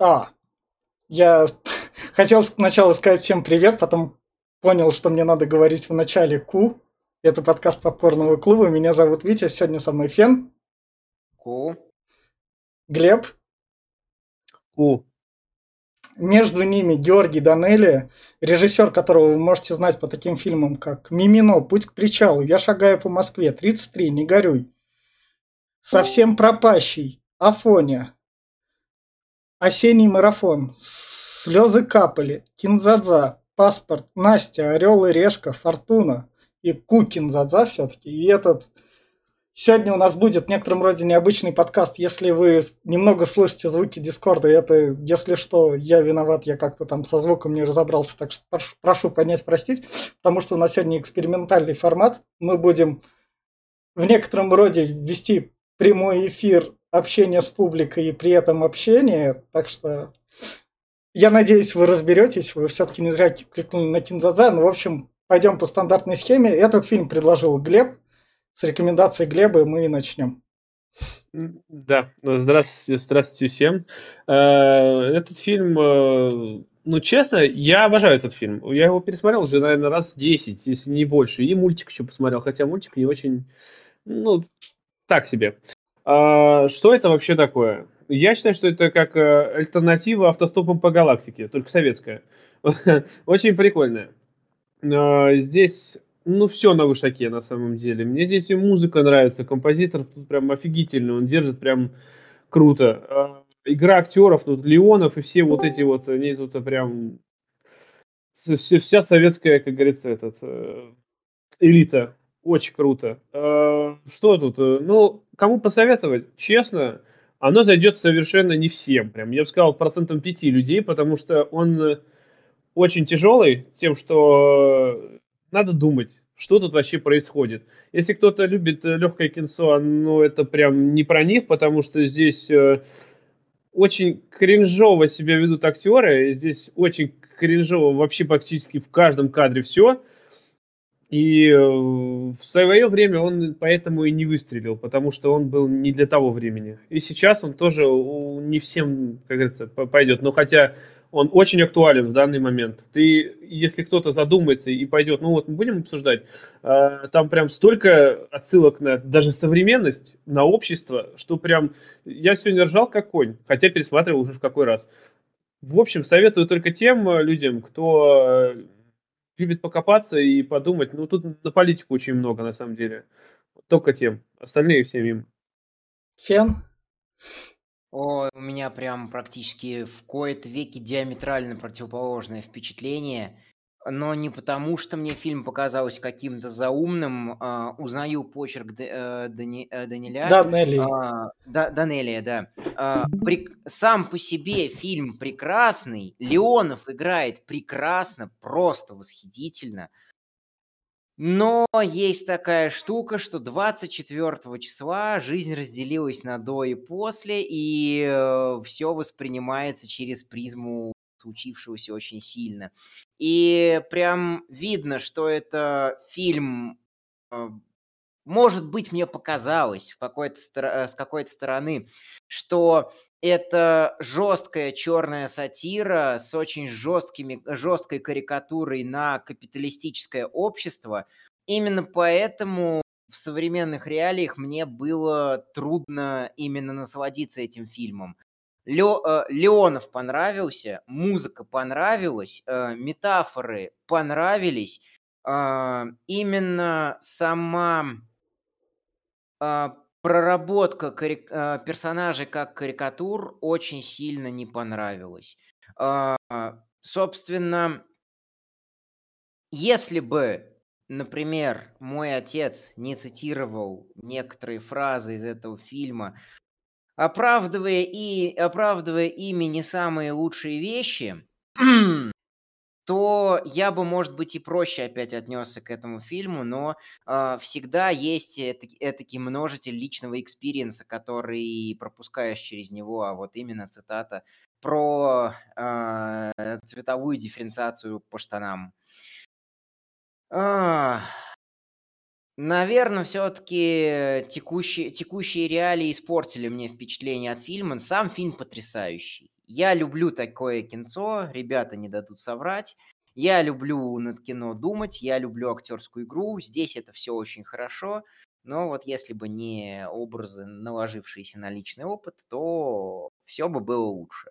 А, я хотел сначала сказать всем привет, потом понял, что мне надо говорить в начале Ку. Это подкаст Попкорного клуба. Меня зовут Витя, сегодня со мной Фен. Ку. Глеб. Ку. Между ними Георгий Данелли, режиссер которого вы можете знать по таким фильмам, как «Мимино», «Путь к причалу», «Я шагаю по Москве», «33», «Не горюй», «Совсем пропащий», «Афоня», «Осенний марафон», «Слезы капали», «Кинзадза», «Паспорт», «Настя», «Орел и решка», «Фортуна» и «Ку Кинзадза» все-таки. И этот Сегодня у нас будет в некотором роде необычный подкаст. Если вы немного слышите звуки Дискорда, это, если что, я виноват, я как-то там со звуком не разобрался, так что прошу, прошу понять, простить, потому что у нас сегодня экспериментальный формат. Мы будем в некотором роде вести прямой эфир общения с публикой и при этом общение, так что я надеюсь, вы разберетесь, вы все-таки не зря кликнули на Кинзадза, ну, в общем, пойдем по стандартной схеме. Этот фильм предложил Глеб, с рекомендацией Глеба мы и начнем. Да, здравствуйте, здравствуйте всем. Э, этот фильм, э, ну, честно, я обожаю этот фильм. Я его пересмотрел уже, наверное, раз 10, если не больше. И мультик еще посмотрел, хотя мультик не очень, ну, так себе. А, что это вообще такое? Я считаю, что это как э, альтернатива автостопам по галактике, только советская. Очень прикольная. Здесь ну, все на вышаке, на самом деле. Мне здесь и музыка нравится, композитор тут прям офигительный, он держит прям круто. А, игра актеров, тут Леонов и все вот эти вот, они тут прям... Вся советская, как говорится, этот, э, элита. Очень круто. А, что тут? Ну, кому посоветовать? Честно, оно зайдет совершенно не всем. Прям, я бы сказал, процентом пяти людей, потому что он очень тяжелый тем, что надо думать, что тут вообще происходит. Если кто-то любит э, легкое кинцо, ну это прям не про них, потому что здесь э, очень кринжово себя ведут актеры, здесь очень кринжово вообще практически в каждом кадре все. И э, в свое время он поэтому и не выстрелил, потому что он был не для того времени. И сейчас он тоже не всем, как говорится, пойдет. Но хотя он очень актуален в данный момент. Ты, если кто-то задумается и пойдет, ну вот мы будем обсуждать, э, там прям столько отсылок на даже современность, на общество, что прям я сегодня ржал как конь, хотя пересматривал уже в какой раз. В общем, советую только тем э, людям, кто э, любит покопаться и подумать. Ну, тут на политику очень много, на самом деле. Только тем. Остальные все мимо. Фен? О, у меня прям практически в кои-то веки диаметрально противоположное впечатление. Но не потому, что мне фильм показался каким-то заумным. А, узнаю почерк Д, э, Дани, э, Даниля. Данелли. А, да, Данелия, да. А, при, сам по себе фильм прекрасный. Леонов играет прекрасно, просто восхитительно. Но есть такая штука, что 24 числа жизнь разделилась на до и после, и э, все воспринимается через призму случившегося очень сильно. И прям видно, что это фильм, э, может быть, мне показалось в какой-то, э, с какой-то стороны, что это жесткая черная сатира с очень жесткими, жесткой карикатурой на капиталистическое общество. Именно поэтому в современных реалиях мне было трудно именно насладиться этим фильмом. Ле, э, Леонов понравился, музыка понравилась, э, метафоры понравились. Э, именно сама проработка кари- персонажей как карикатур очень сильно не понравилась. Собственно, если бы, например, мой отец не цитировал некоторые фразы из этого фильма, оправдывая и оправдывая ими не самые лучшие вещи, то я бы, может быть, и проще опять отнесся к этому фильму, но э, всегда есть этакий множитель личного experience а, который пропускаешь через него, а вот именно цитата про э, цветовую дифференциацию по штанам. А, наверное, все-таки текущие, текущие реалии испортили мне впечатление от фильма. Сам фильм потрясающий. Я люблю такое кинцо, ребята не дадут соврать. Я люблю над кино думать, я люблю актерскую игру. Здесь это все очень хорошо. Но вот если бы не образы, наложившиеся на личный опыт, то все бы было лучше.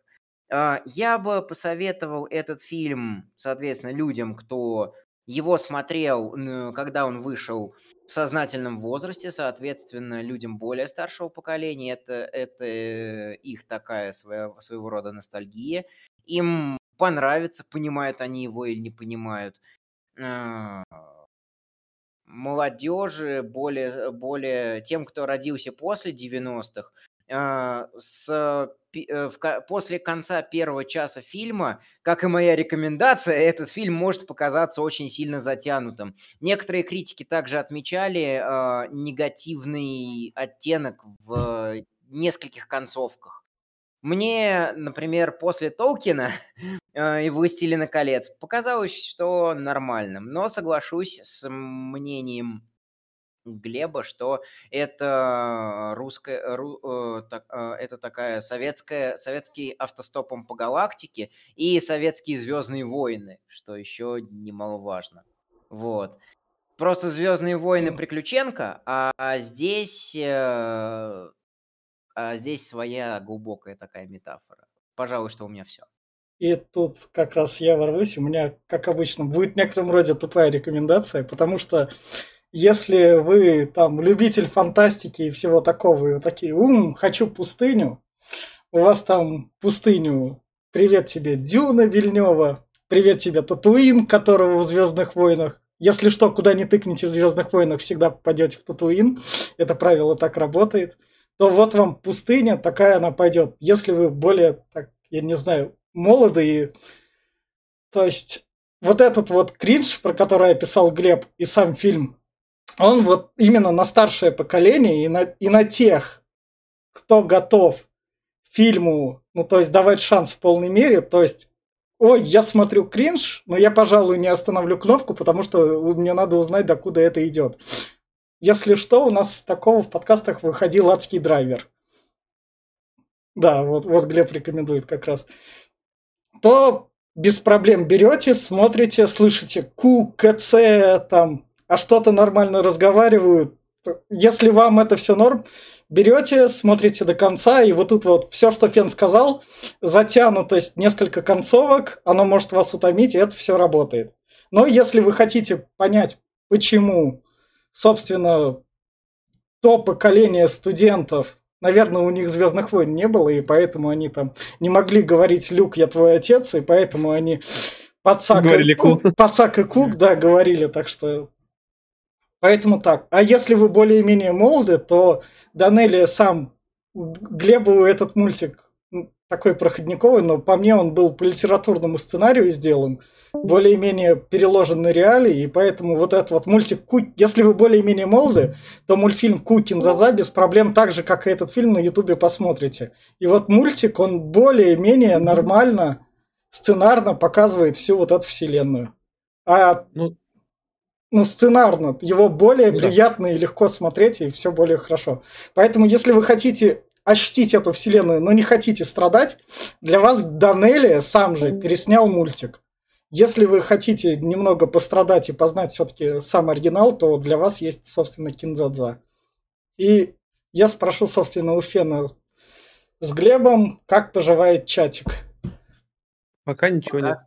А, я бы посоветовал этот фильм, соответственно, людям, кто его смотрел, когда он вышел в сознательном возрасте, соответственно, людям более старшего поколения. Это, это их такая своя, своего рода ностальгия. Им понравится, понимают они его или не понимают. А, молодежи, более, более тем, кто родился после 90-х, а, с, э, в, после конца первого часа фильма, как и моя рекомендация, этот фильм может показаться очень сильно затянутым. Некоторые критики также отмечали э, негативный оттенок в нескольких концовках. Мне, например, после Толкина э, и «Властелина колец» показалось, что нормальным, но соглашусь с мнением Глеба, что это русская, ру, э, так, э, это такая советская, советский автостопом по галактике и советские Звездные войны, что еще немаловажно. Вот. Просто Звездные войны Приключенко, а здесь, э, а здесь своя глубокая такая метафора. Пожалуй, что у меня все. И тут как раз я ворвусь, у меня, как обычно, будет в некотором роде тупая рекомендация, потому что если вы там любитель фантастики и всего такого, и вы такие, ум, хочу пустыню, у вас там пустыню, привет тебе Дюна Вильнева, привет тебе Татуин, которого в Звездных войнах, если что, куда не тыкните в Звездных войнах, всегда попадете в Татуин, это правило так работает, то вот вам пустыня, такая она пойдет. Если вы более, так, я не знаю, молодые, то есть вот этот вот кринж, про который описал Глеб, и сам фильм, он вот именно на старшее поколение и на, и на тех, кто готов фильму, ну, то есть давать шанс в полной мере, то есть ой, я смотрю кринж, но я, пожалуй, не остановлю кнопку, потому что мне надо узнать, докуда это идет. Если что, у нас такого в подкастах выходил адский драйвер. Да, вот, вот Глеб рекомендует как раз. То без проблем берете, смотрите, слышите Q, КЦ, там, а что-то нормально разговаривают. Если вам это все норм, берете, смотрите до конца, и вот тут вот все, что Фен сказал, затянутость несколько концовок, оно может вас утомить, и это все работает. Но если вы хотите понять, почему, собственно, то поколение студентов, наверное, у них Звездных войн не было, и поэтому они там не могли говорить Люк, я твой отец, и поэтому они Пацак, и, Пацак и Кук, да, говорили, так что Поэтому так. А если вы более-менее молоды, то Данелли сам Глебу этот мультик такой проходниковый, но по мне он был по литературному сценарию сделан, более-менее переложен на реалии, и поэтому вот этот вот мультик, если вы более-менее молоды, то мультфильм Кукин Заза без проблем так же, как и этот фильм на ютубе посмотрите. И вот мультик, он более-менее нормально, сценарно показывает всю вот эту вселенную. А ну, ну, сценарно, его более да. приятно и легко смотреть, и все более хорошо. Поэтому, если вы хотите ощутить эту вселенную, но не хотите страдать, для вас Данелли сам же переснял мультик. Если вы хотите немного пострадать и познать все-таки сам оригинал, то для вас есть, собственно, Кинзадза. И я спрошу, собственно, у Фена с Глебом, как поживает чатик? Пока ничего пока, нет.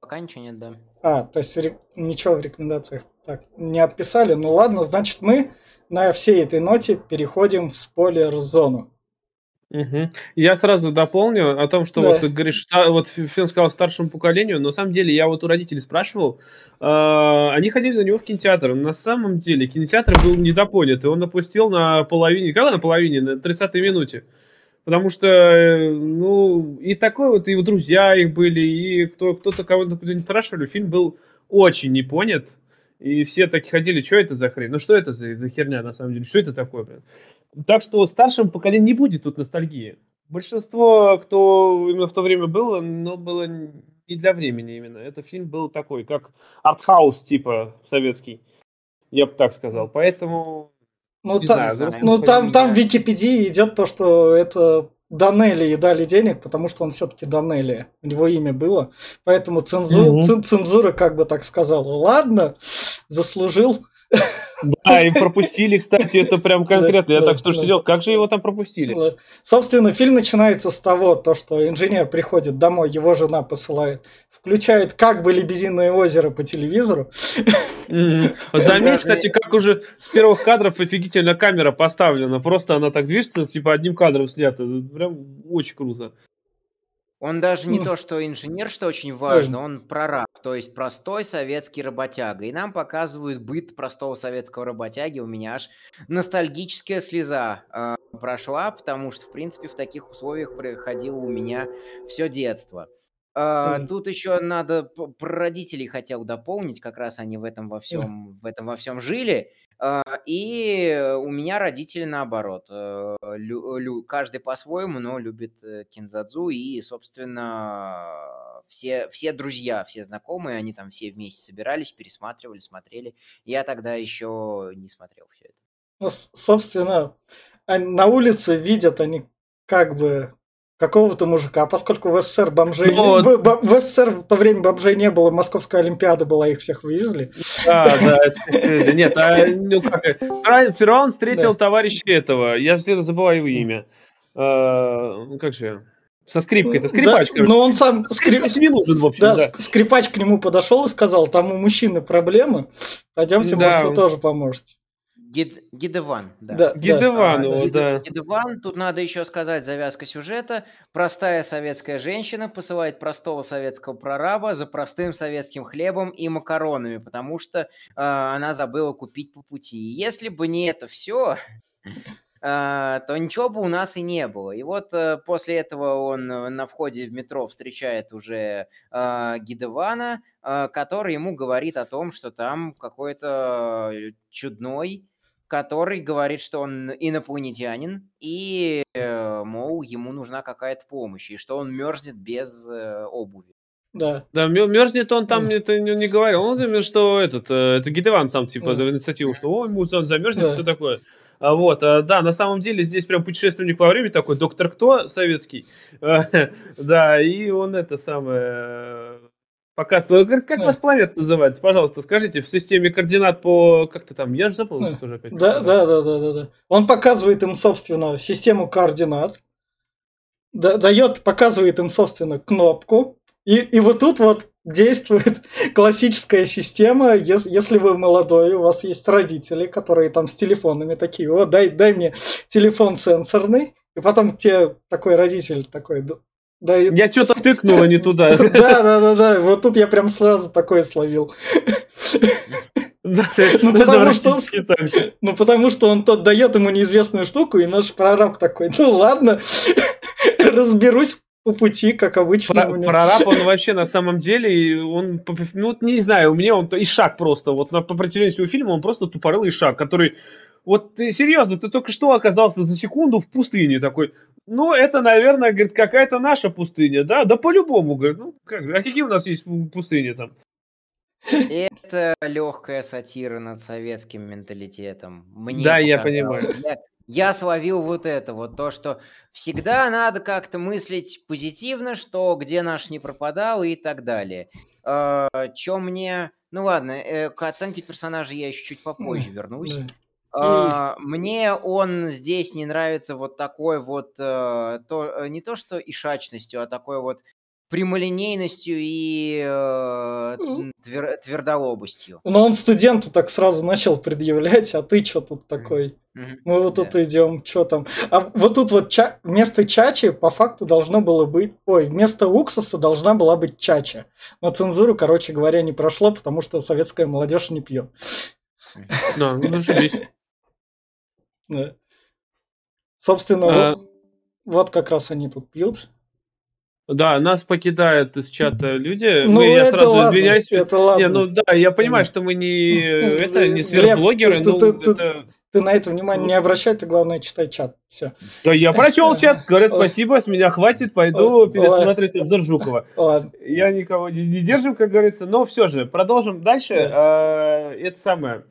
Пока ничего нет, да. А, то есть ничего в рекомендациях. Так, не отписали. Ну ладно, значит мы на всей этой ноте переходим в спойлер-зону. Угу. Я сразу дополню о том, что да. вот говоришь, вот Фин сказал старшему поколению, но на самом деле я вот у родителей спрашивал, э, они ходили на него в кинотеатр. На самом деле кинотеатр был недопонят, и он опустил на половине, когда на половине, на 30-й минуте. Потому что, э, ну, и такое вот, и друзья их были, и кто, кто-то кого-то спрашивали, фильм был очень не понят. И все так ходили, что это за хрень? Ну что это за, за херня на самом деле? Что это такое, блин? Так что старшим поколением не будет тут ностальгии. Большинство, кто именно в то время было, но было не для времени именно. Это фильм был такой, как артхаус типа советский. Я бы так сказал. Поэтому ну, та, знаю, ну там, там в Википедии идет то, что это Данелли и дали денег, потому что он все-таки Данелли. У него имя было. Поэтому цензу... mm цензура как бы так сказала. Ладно, заслужил. Да, и пропустили, кстати, это прям конкретно. Я так что сидел, как же его там пропустили? Собственно, фильм начинается с того, то, что инженер приходит домой, его жена посылает, включает как бы «Лебединое озеро» по телевизору. Заметь, кстати, как уже с первых кадров офигительно камера поставлена. Просто она так движется, типа одним кадром снята. Прям очень круто. Он даже не то, что инженер, что очень важно, он прораб, то есть простой советский работяга. И нам показывают быт простого советского работяги. У меня аж ностальгическая слеза э, прошла, потому что, в принципе, в таких условиях проходило у меня все детство. Э, тут еще надо про родителей хотел дополнить, как раз они в этом во всем, в этом во всем жили. А, и у меня родители наоборот. Э, лю, лю, каждый по-своему, но любит э, кинзадзу. И, собственно, все, все друзья, все знакомые, они там все вместе собирались, пересматривали, смотрели. Я тогда еще не смотрел все это. Ну, собственно, на улице видят они как бы какого-то мужика, поскольку в СССР бомжей... Ну, в, в, в СССР в то время бомжей не было, Московская Олимпиада была, их всех вывезли. Да, да, нет, а, ну как, Фераон встретил да. товарища этого, я всегда забываю его имя. А, ну как же, со скрипкой, это скрипач, да, Но он сам скрип... не нужен, в общем, да, да. Скрипач к нему подошел и сказал, там у мужчины проблемы, пойдемте, да. может, вы тоже поможете. Гид, Гидеван, да. да Гидеван, а, да. Гидеван, тут надо еще сказать завязка сюжета. Простая советская женщина посылает простого советского прораба за простым советским хлебом и макаронами, потому что э, она забыла купить по пути. И если бы не это все, э, то ничего бы у нас и не было. И вот э, после этого он на входе в метро встречает уже э, Гидевана, э, который ему говорит о том, что там какой-то чудной который говорит, что он инопланетянин, и, э, мол, ему нужна какая-то помощь, и что он мерзнет без э, обуви. Да. Да, мерзнет он там, это не, не говорил. Он думает, что этот, э, это Гидеван сам, типа, за инициативу, что ой, ему он замерзнет, да. все такое. А вот, а, да, на самом деле здесь прям путешественник во времени такой, доктор кто советский, да, и он это самое показывает. Говорит, как да. ваш планета называется? Пожалуйста, скажите, в системе координат по... Как-то там, я же забыл. Да. Тоже опять да, да, да, да, да, да. Он показывает им, собственно, систему координат, да, дает, показывает им, собственно, кнопку, и, и вот тут вот действует классическая система, если, если вы молодой, у вас есть родители, которые там с телефонами такие, вот дай, дай мне телефон сенсорный, и потом тебе такой родитель такой, да, я что-то тыкнул, а не туда. Да, да, да, да. Вот тут я прям сразу такое словил. Да, ну, потому что, ну, потому что он тот дает ему неизвестную штуку, и наш прораб такой, ну ладно, разберусь по пути, как обычно. Про, прораб, он вообще на самом деле, он, ну, не знаю, у меня он и шаг просто, вот на, по протяжении всего фильма он просто тупорылый шаг, который вот ты серьезно, ты только что оказался за секунду в пустыне такой. Ну, это, наверное, говорит, какая-то наша пустыня, да? Да по-любому, говорит. Ну, как, а какие у нас есть пустыни там? Это легкая сатира над советским менталитетом. Мне да, я понимаю. Я, я словил вот это, вот то, что всегда надо как-то мыслить позитивно, что где наш не пропадал и так далее. Э, Чем мне... Ну ладно, э, к оценке персонажа я еще чуть попозже вернусь. А, мне он здесь не нравится вот такой вот, э, то, э, не то что ишачностью, а такой вот прямолинейностью и э, твер, твердолобостью. Но он студенту так сразу начал предъявлять, а ты что тут такой? Mm-hmm. Мы вот тут идем, что там? А вот тут вот ча- вместо чачи по факту должно было быть... Ой, вместо уксуса должна была быть чача. Но цензуру, короче говоря, не прошло, потому что советская молодежь не пьет. Да, ну зашибись. Да. Собственно, а... вот, вот как раз они тут пьют. Да, нас покидают из чата люди. Ну, мы, я сразу ладно, извиняюсь. Это ладно. Не, ну да, я понимаю, что мы не это не сверхблогеры, но ты, ты, это... ты на это внимание не обращай, ты главное читай чат. Все. Да я прочел чат, говорю спасибо, с меня хватит, пойду пересматривать обзор Жукова. Я никого не, не держим, как говорится, но все же продолжим дальше. Да. А, это самое.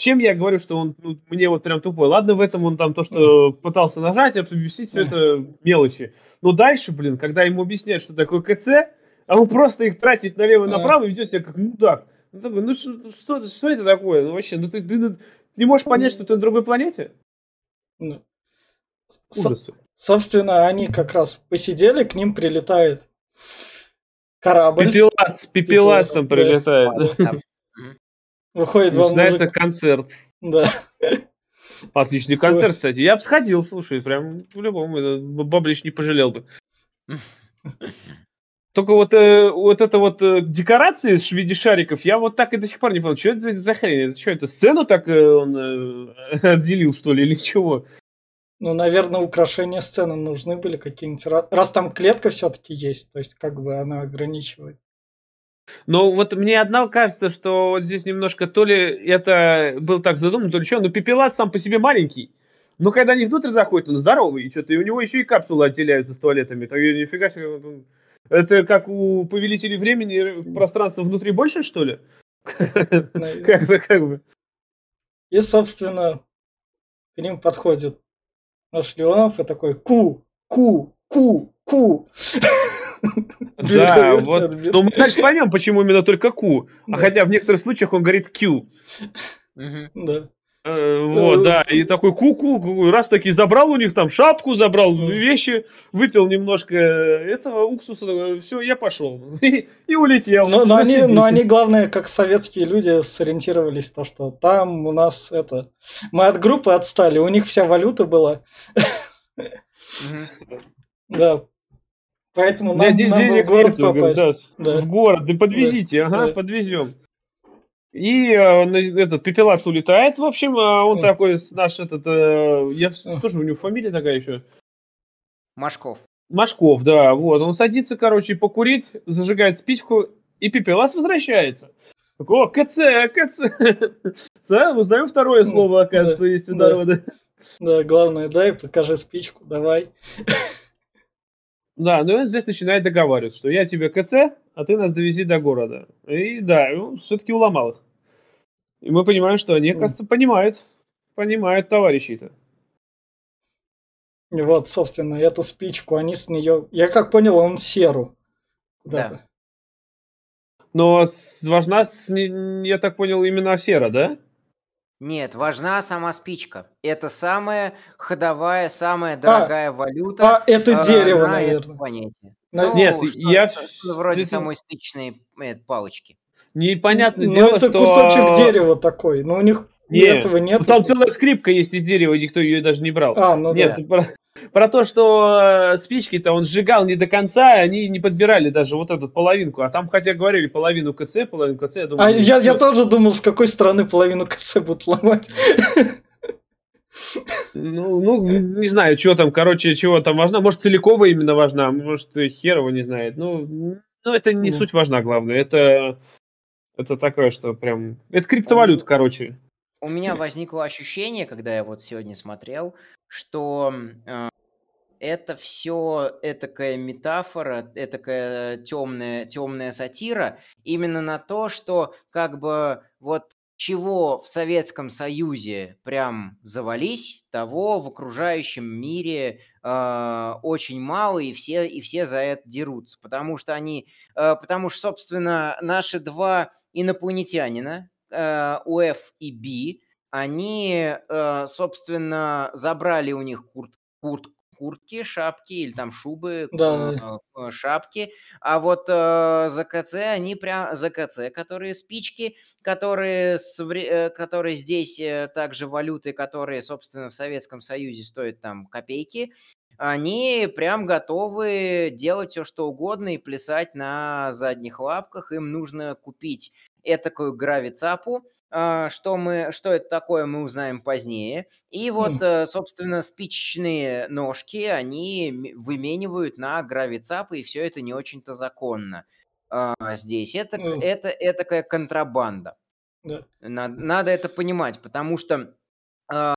Чем я говорю, что он ну, мне вот прям тупой? Ладно, в этом он там то, что пытался нажать, объяснить все это мелочи. Но дальше, блин, когда ему объясняют, что такое КЦ, а он просто их тратит налево и направо и ведет себя как мудак. Ну, такой, ну что, что, что это такое? Ну вообще, ну ты, ты, ты не можешь понять, что ты на другой планете? Ну, Ужас. Со- собственно, они как раз посидели, к ним прилетает корабль. Пепелац, пепелац там Пепелац, да. прилетает. Выходит два Начинается мужика. концерт. Да. Отличный концерт, кстати. Я бы сходил, слушай, прям по-любому. это Баблич не пожалел бы. Только вот, э, вот это вот э, декорации в виде шариков, я вот так и до сих пор не понял, что это за, за хрень? Это что, это сцену так э, он э, отделил, что ли, или чего? Ну, наверное, украшения сцены нужны были какие-нибудь. Ра- Раз там клетка все-таки есть, то есть как бы она ограничивает. Но вот мне одно кажется, что вот здесь немножко то ли это был так задумано, то ли что, но пепелац сам по себе маленький. Но когда они внутрь заходят, он здоровый, и что-то, и у него еще и капсулы отделяются с туалетами. Так нифига себе. Это как у повелителей времени пространство внутри больше, что ли? Как бы, как бы. И, собственно, к ним подходит наш Леонов и такой ку, ку, ку, ку. Да, вот. Ну, мы дальше поймем, почему именно только Q. А хотя в некоторых случаях он говорит Q. Да. Э, Вот, да, и такой ку-ку, раз таки забрал у них там шапку, забрал вещи, выпил немножко этого уксуса, все, я пошел. И, улетел. Но, но они, но они, главное, как советские люди, сориентировались, то, что там у нас это... Мы от группы отстали, у них вся валюта была. Да. Поэтому нам, день нам бы в денег город нету, говорю, попасть. да, Да. в город, да подвезите, ага, Да. подвезем. И э, этот пепелац улетает, в общем, а он Мгм. такой, наш этот, э, я тоже у него фамилия такая еще, Машков. Машков, да, вот, он садится, короче, покурить, зажигает спичку, и пепелац возвращается. О, КЦ, КЦ. Да, узнаю второе слово, оказывается, да, есть у да. народа. Да, главное, дай, покажи спичку, давай. Да, но он здесь начинает договариваться, что я тебе КЦ, а ты нас довези до города. И да, он все-таки уломал их. И мы понимаем, что они, оказывается, понимают, понимают товарищей-то. И вот, собственно, эту спичку, они с нее... Я как понял, он серу. Куда-то. Но важна, я так понял, именно сера, да? Нет, важна сама спичка. Это самая ходовая, самая дорогая валюта. А, это э, дерево, на это наверное. планете. На- Ну, Нет, я что- вроде если- самой спичной э, палочки. Непонятное Ну, дело, это что... кусочек дерева такой. Но у них Нет, этого нет. Ну, там целая скрипка есть из дерева, никто ее даже не брал. А, ну Нет, да. Про, то, что э, спички-то он сжигал не до конца, и они не подбирали даже вот эту половинку. А там, хотя говорили половину КЦ, половину КЦ, я думаю... А я, я тоже думал, с какой стороны половину КЦ будут ломать. Ну, ну, не знаю, что там, короче, чего там важна. Может, целиковая именно важна, может, и херова не знает. Ну, ну это не Ну. суть важна, главное. Это, это такое, что прям... Это криптовалюта, короче. У меня возникло ощущение, когда я вот сегодня смотрел, что э, это все этакая метафора, этакая темная, темная сатира именно на то, что как бы вот чего в Советском Союзе прям завались, того в окружающем мире э, очень мало, и все, и все за это дерутся. Потому что они, э, потому что, собственно, наши два инопланетянина, э, УФ и Би, они, э, собственно, забрали у них курт, курт, куртки, шапки или там шубы, Да. э, э, шапки, а вот э, за КЦ они прям за КЦ, которые спички, которые, с э, которые здесь также валюты, которые, собственно, в Советском Союзе стоят там копейки, они прям готовы делать все, что угодно и плясать на задних лапках. Им нужно купить этакую гравицапу, что, мы, что это такое, мы узнаем позднее. И вот, э, собственно, спичечные ножки они выменивают на гравицапы, и все это не очень-то законно а, здесь. Это, Ну. это, это такая контрабанда. Да. На- Надо это понимать, потому что а,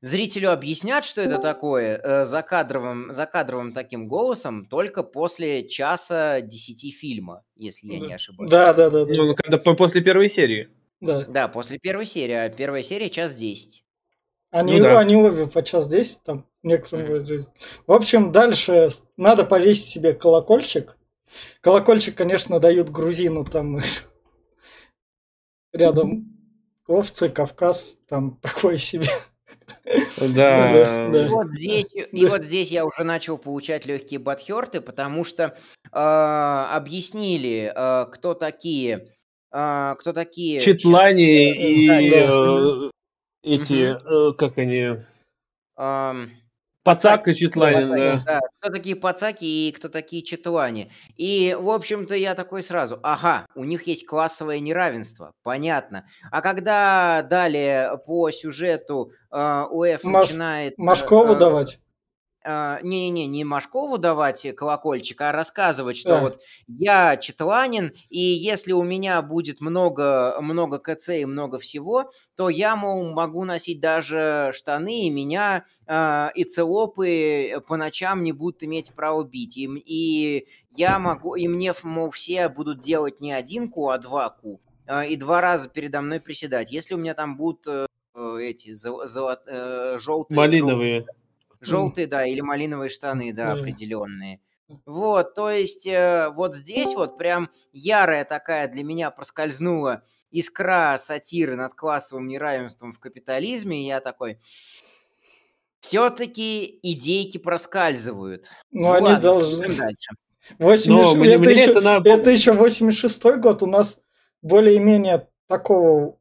зрителю объяснят, что это такое, э, за кадровым, за кадровым таким голосом только после часа десяти фильма, если я не ошибаюсь. Да, да, да, да. Ну, когда по- после первой серии. Да. Да, после первой серии. А первая серия час десять. Они, Ну да. они обе по час 10 там некоторым бывает жизнь. В общем, дальше надо повесить себе колокольчик. Колокольчик, конечно, дают грузину там рядом овцы, Кавказ, там такое себе. Да. да. И вот здесь, и вот здесь я уже начал получать легкие батхерты, потому что э, объяснили, э, кто такие, э, кто такие. Четлане Да, и да. э, эти, э, как они, Эм, Пацак и Пацаки, да. да. Кто такие пацаки и кто такие четуани. И, в общем-то, я такой сразу, ага, у них есть классовое неравенство, понятно. А когда далее по сюжету э, УЭФ Маш- начинает... э, Машкову э, давать. А, Не-не-не, не Машкову давать колокольчик, а рассказывать, что А. вот я четланин, и если у меня будет много, много КЦ и много всего, то я, мол, могу носить даже штаны, и меня а, и целопы по ночам не будут иметь право бить. И, и я могу, и мне, мол, все будут делать не один ку, а два ку, а, и два раза передо мной приседать. Если у меня там будут э, э, эти желтые, Малиновые. Желтые, да, или малиновые штаны, да, определенные. Вот, то есть э, вот здесь вот прям ярая такая для меня проскользнула искра сатиры над классовым неравенством в капитализме, и я такой, все-таки идейки проскальзывают. Ну, Ну они ладно, должны... дальше. 80... Но это, мне еще... это на- это еще 86 год. У нас более-менее такого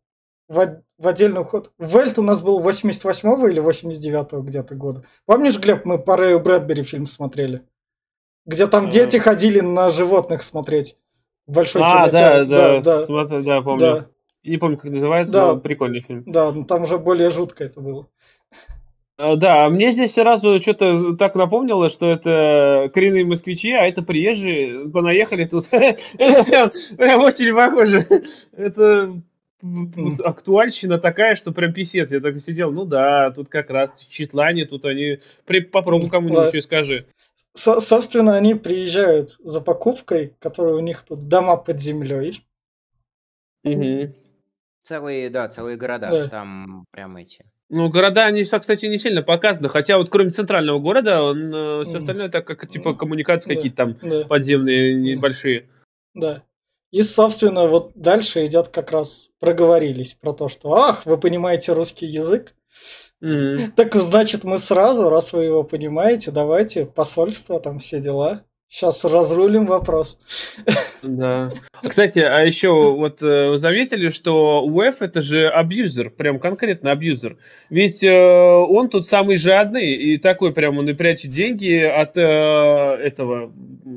в, в отдельный уход. Вельт у нас был 88 или 89 где-то года. Помнишь, Глеб, мы по Рэю Брэдбери фильм смотрели? Где там А. дети ходили на животных смотреть. Большой А, да, кинотеатр. да, да, смотри, да, помню. да, Не помню, как называется, Да. но прикольный фильм. да, ну там уже более жутко это было. А, Да, а мне здесь сразу что-то так напомнило, что это коренные москвичи, а это приезжие, понаехали тут. Прям очень похоже. Это вот актуальщина такая, что прям писец. Я так сидел, ну да, тут как раз читлане, тут они... При- Попробуй кому-нибудь что скажи. Со- собственно, они приезжают за покупкой, которая у них тут дома под землей. Мгм. Целые, да, целые города, Да. там прям эти. Ну, города, они, кстати, не сильно показаны, хотя вот кроме центрального города, он, все Мгм. остальное так как типа коммуникации Да. какие-то там Да. подземные небольшие. Да. И, собственно, вот дальше идет как раз проговорились про то, что ах, вы понимаете русский язык. Мгм. Так значит, мы сразу, раз вы его понимаете, давайте посольство, там все дела. Сейчас разрулим вопрос. Да. А, Кстати, а еще вот э, вы заметили, что УЭФ это же абьюзер, прям конкретно абьюзер. Ведь э, он тут самый жадный и такой прям он и прячет деньги от э, этого.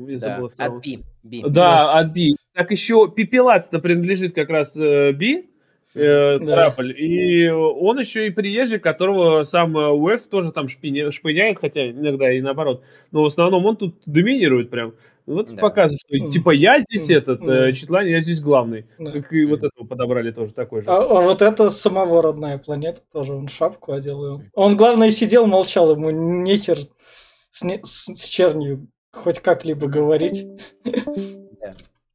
Я Да, забыл, от Би. Би. Да, от Би. Так еще Пипелац-то принадлежит как раз э, Би, э, Да. И он еще и приезжий, которого сам э, УЭФ тоже там шпиня- шпыняет, хотя иногда и наоборот. Но в основном он тут доминирует прям. Вот Да. показывает, что типа я здесь этот, э, Мгм. Четлань, я здесь главный. Да. Так и вот этого подобрали тоже такой же. А, а вот это самого родная планета тоже. Он шапку одел. и Он, он главное, сидел, молчал. Ему нехер с, не- с- с чернью хоть как-либо говорить. Да.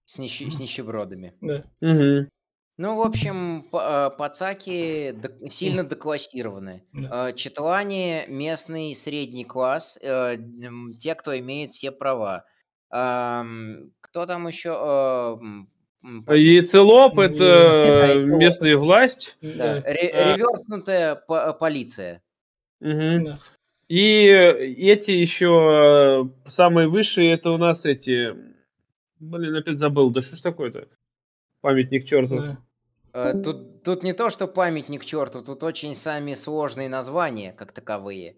С, нищи- с нищебродами. Да. Мгм. Ну, в общем, э, пацаки сильно деклассированы. Да. Э, Четлане местный средний класс, э, те, кто имеет все права. Кто там еще? Яйцелоп это местная власть. Да, А. реверснутая по- полиция. Да. И эти еще самые высшие, это у нас эти... Блин, опять забыл. Да что ж такое-то? Памятник черту. Да. Э, Тут, тут не то, что памятник черту, тут очень сами сложные названия, как таковые.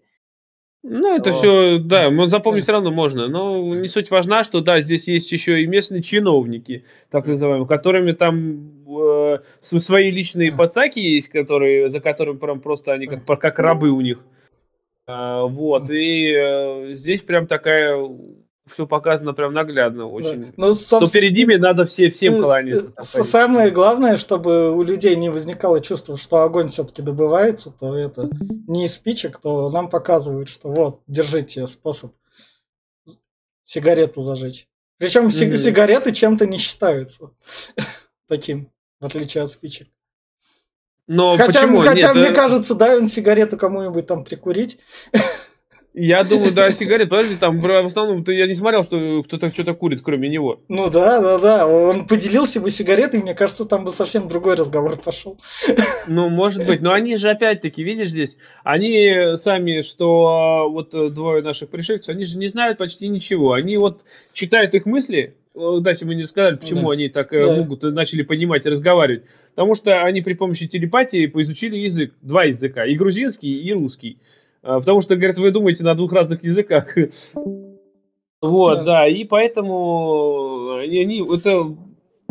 Ну, это О. все, да, запомнить все равно можно. Но не суть важна, что да, здесь есть еще и местные чиновники, так называемые, которыми там э, свои личные пацаки есть, которые, за которыми прям просто они как, как рабы у них. А, вот, и э, здесь прям такая все показано прям наглядно очень. Да. Ну, Что собственно, перед ними надо все, всем э, кланяться. там. Самое главное, чтобы у людей не возникало чувство, что огонь все-таки добывается, то это не из спичек, то нам показывают, что вот, держите способ сигарету зажечь. Причем Мгм. сигареты чем-то не считаются таким, в отличие от спичек. Но Хотя, почему? хотя Нет, мне э, кажется, дай он сигарету кому-нибудь там прикурить. Я думаю, да, сигарет, подожди, там в основном я не смотрел, что кто-то что-то курит, кроме него. Ну да, да, да. Он поделился бы сигаретой, мне кажется, там бы совсем другой разговор пошел. Ну, может быть, но они же опять-таки, видишь здесь, они сами, что э, вот э, двое наших пришельцев, они же не знают почти ничего. Они вот читают их мысли, Э, дальше мы не сказали, почему Да. они так э, Да. могут, э, начали понимать и разговаривать. Потому что они при помощи телепатии поизучили язык, два языка, и грузинский, и русский. А, Потому что, говорят, вы думаете на двух разных языках. Вот, Да. да, и поэтому они, они- это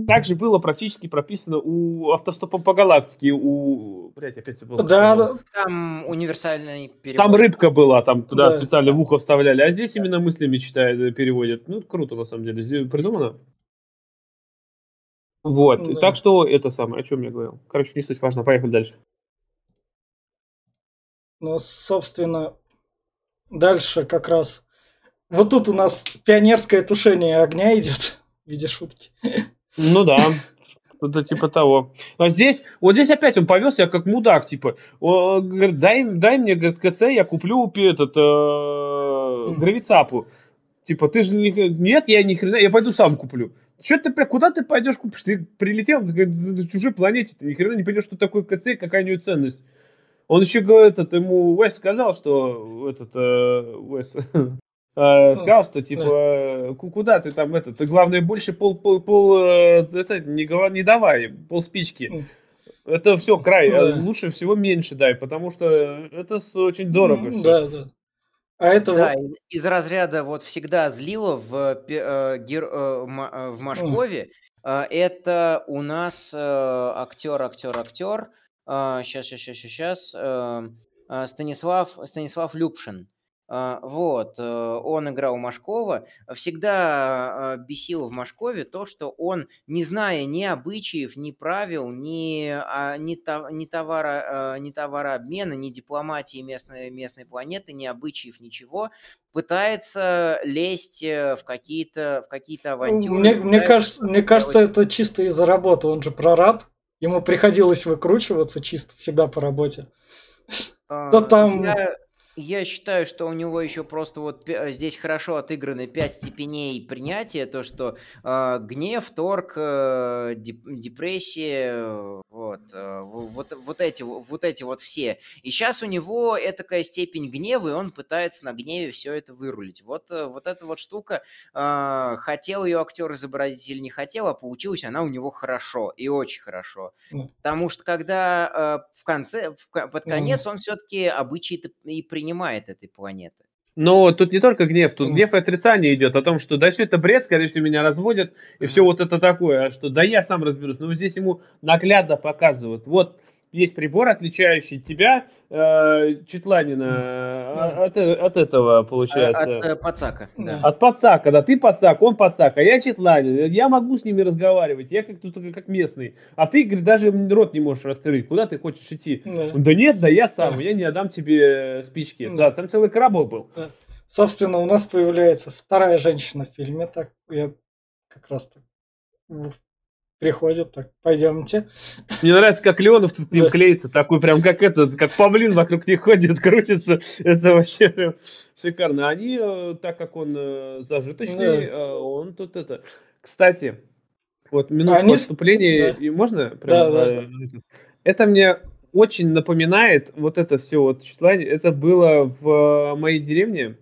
также было практически прописано у автостопа по галактике, у... Блять, опять забыл. Да, да. Там универсальный перевод. Там рыбка была, там туда Да. специально в ухо вставляли, а здесь именно мыслями читают, э, переводят. Ну, круто, на самом деле, здесь придумано. Вот, Да. так что это самое, о чем я говорил. Короче, не суть важно, поехали дальше. Ну, собственно, дальше как раз... Вот тут у нас пионерское тушение огня идет в виде шутки. Ну да, что-то типа того. А здесь, вот здесь опять он повез себя как мудак, типа, о, говорит, дай, дай мне, говорит, КЦ, я куплю этот, э, гравицапу. Типа, ты же не... Нет, я ни хрена, я пойду сам куплю. Че ты, куда ты пойдешь купишь? Ты прилетел на чужой планете, ты ни хрена не пойдешь, что такое КЦ, какая у него ценность. Он еще говорит, этот, ему Уэс сказал, что этот э, Уэс э, сказал, что типа э, ку- куда ты там этот, ты главное больше пол пол, пол э, это не говори, не давай пол спички. Мгм. Это все край, Да. э, лучше всего меньше дай, потому что это очень дорого. Да, да. А это Да, вот- из- разряда вот всегда злило в, э, гер- э, в Машкове. э, Это у нас э, актер, актер, актер. Сейчас, сейчас, сейчас, сейчас. Станислав, Станислав Любшин. А, Вот, э, он играл Машкова. Всегда бесило в Машкове то, что он, не зная ни обычаев, ни правил, ни, а, ни, ни товара, э, ни товарообмена, ни дипломатии местной, местной планеты, ни обычаев, ничего, пытается лезть э, в какие-то, в какие-то авантюры. Мне, мне кажется, мне кажется, это чисто из-за работы. Он же прораб. Ему приходилось выкручиваться чисто всегда по работе. А, Да там- Я, я считаю, что у него еще просто вот пя- здесь хорошо отыграны пять степеней принятия, то что а, гнев, торг, э, деп- депрессия, э, вот, э, вот, вот эти, вот эти вот все. И сейчас у него такая степень гнева, и он пытается на гневе все это вырулить. Вот, э, вот эта вот штука, а, хотел ее актер изобразить или не хотел, а получилась она у него хорошо, и очень хорошо. Потому что когда э, в конце, в под конец он все-таки обычаи и принимает этой планеты. Но тут не только гнев, тут Мгм. гнев и отрицание идет о том, что да все это бред, скорее всего, меня разводят, и все вот это такое, а что да я сам разберусь. Но здесь ему наглядно показывают. Вот есть прибор, отличающий тебя, э, Четланина, а- от, э- от этого, получается. От э, Пацака, да. Да. От пацака, да, ты пацак, он пацак, а я Четланин, я могу с ними разговаривать, я как тут как местный, а ты, говорит, даже рот не можешь открыть, куда ты хочешь идти? Да. Да нет, да я сам, Да. я не отдам тебе спички. Да. Да, там целый коробок был. Собственно, у нас появляется вторая женщина в фильме. Так, я как раз так приходит, так, пойдемте. Мне нравится, как Леонов тут к ним Да. клеится, такой прям как этот, как павлин вокруг них ходит, крутится. Это вообще прям шикарно. Они, э, так как он э, зажиточный, Да. э, он тут это... Кстати, вот минуту Они с- отступления, да. и можно? Прям, Да, да. это? мне очень напоминает вот это все вот числание. Это было в моей деревне,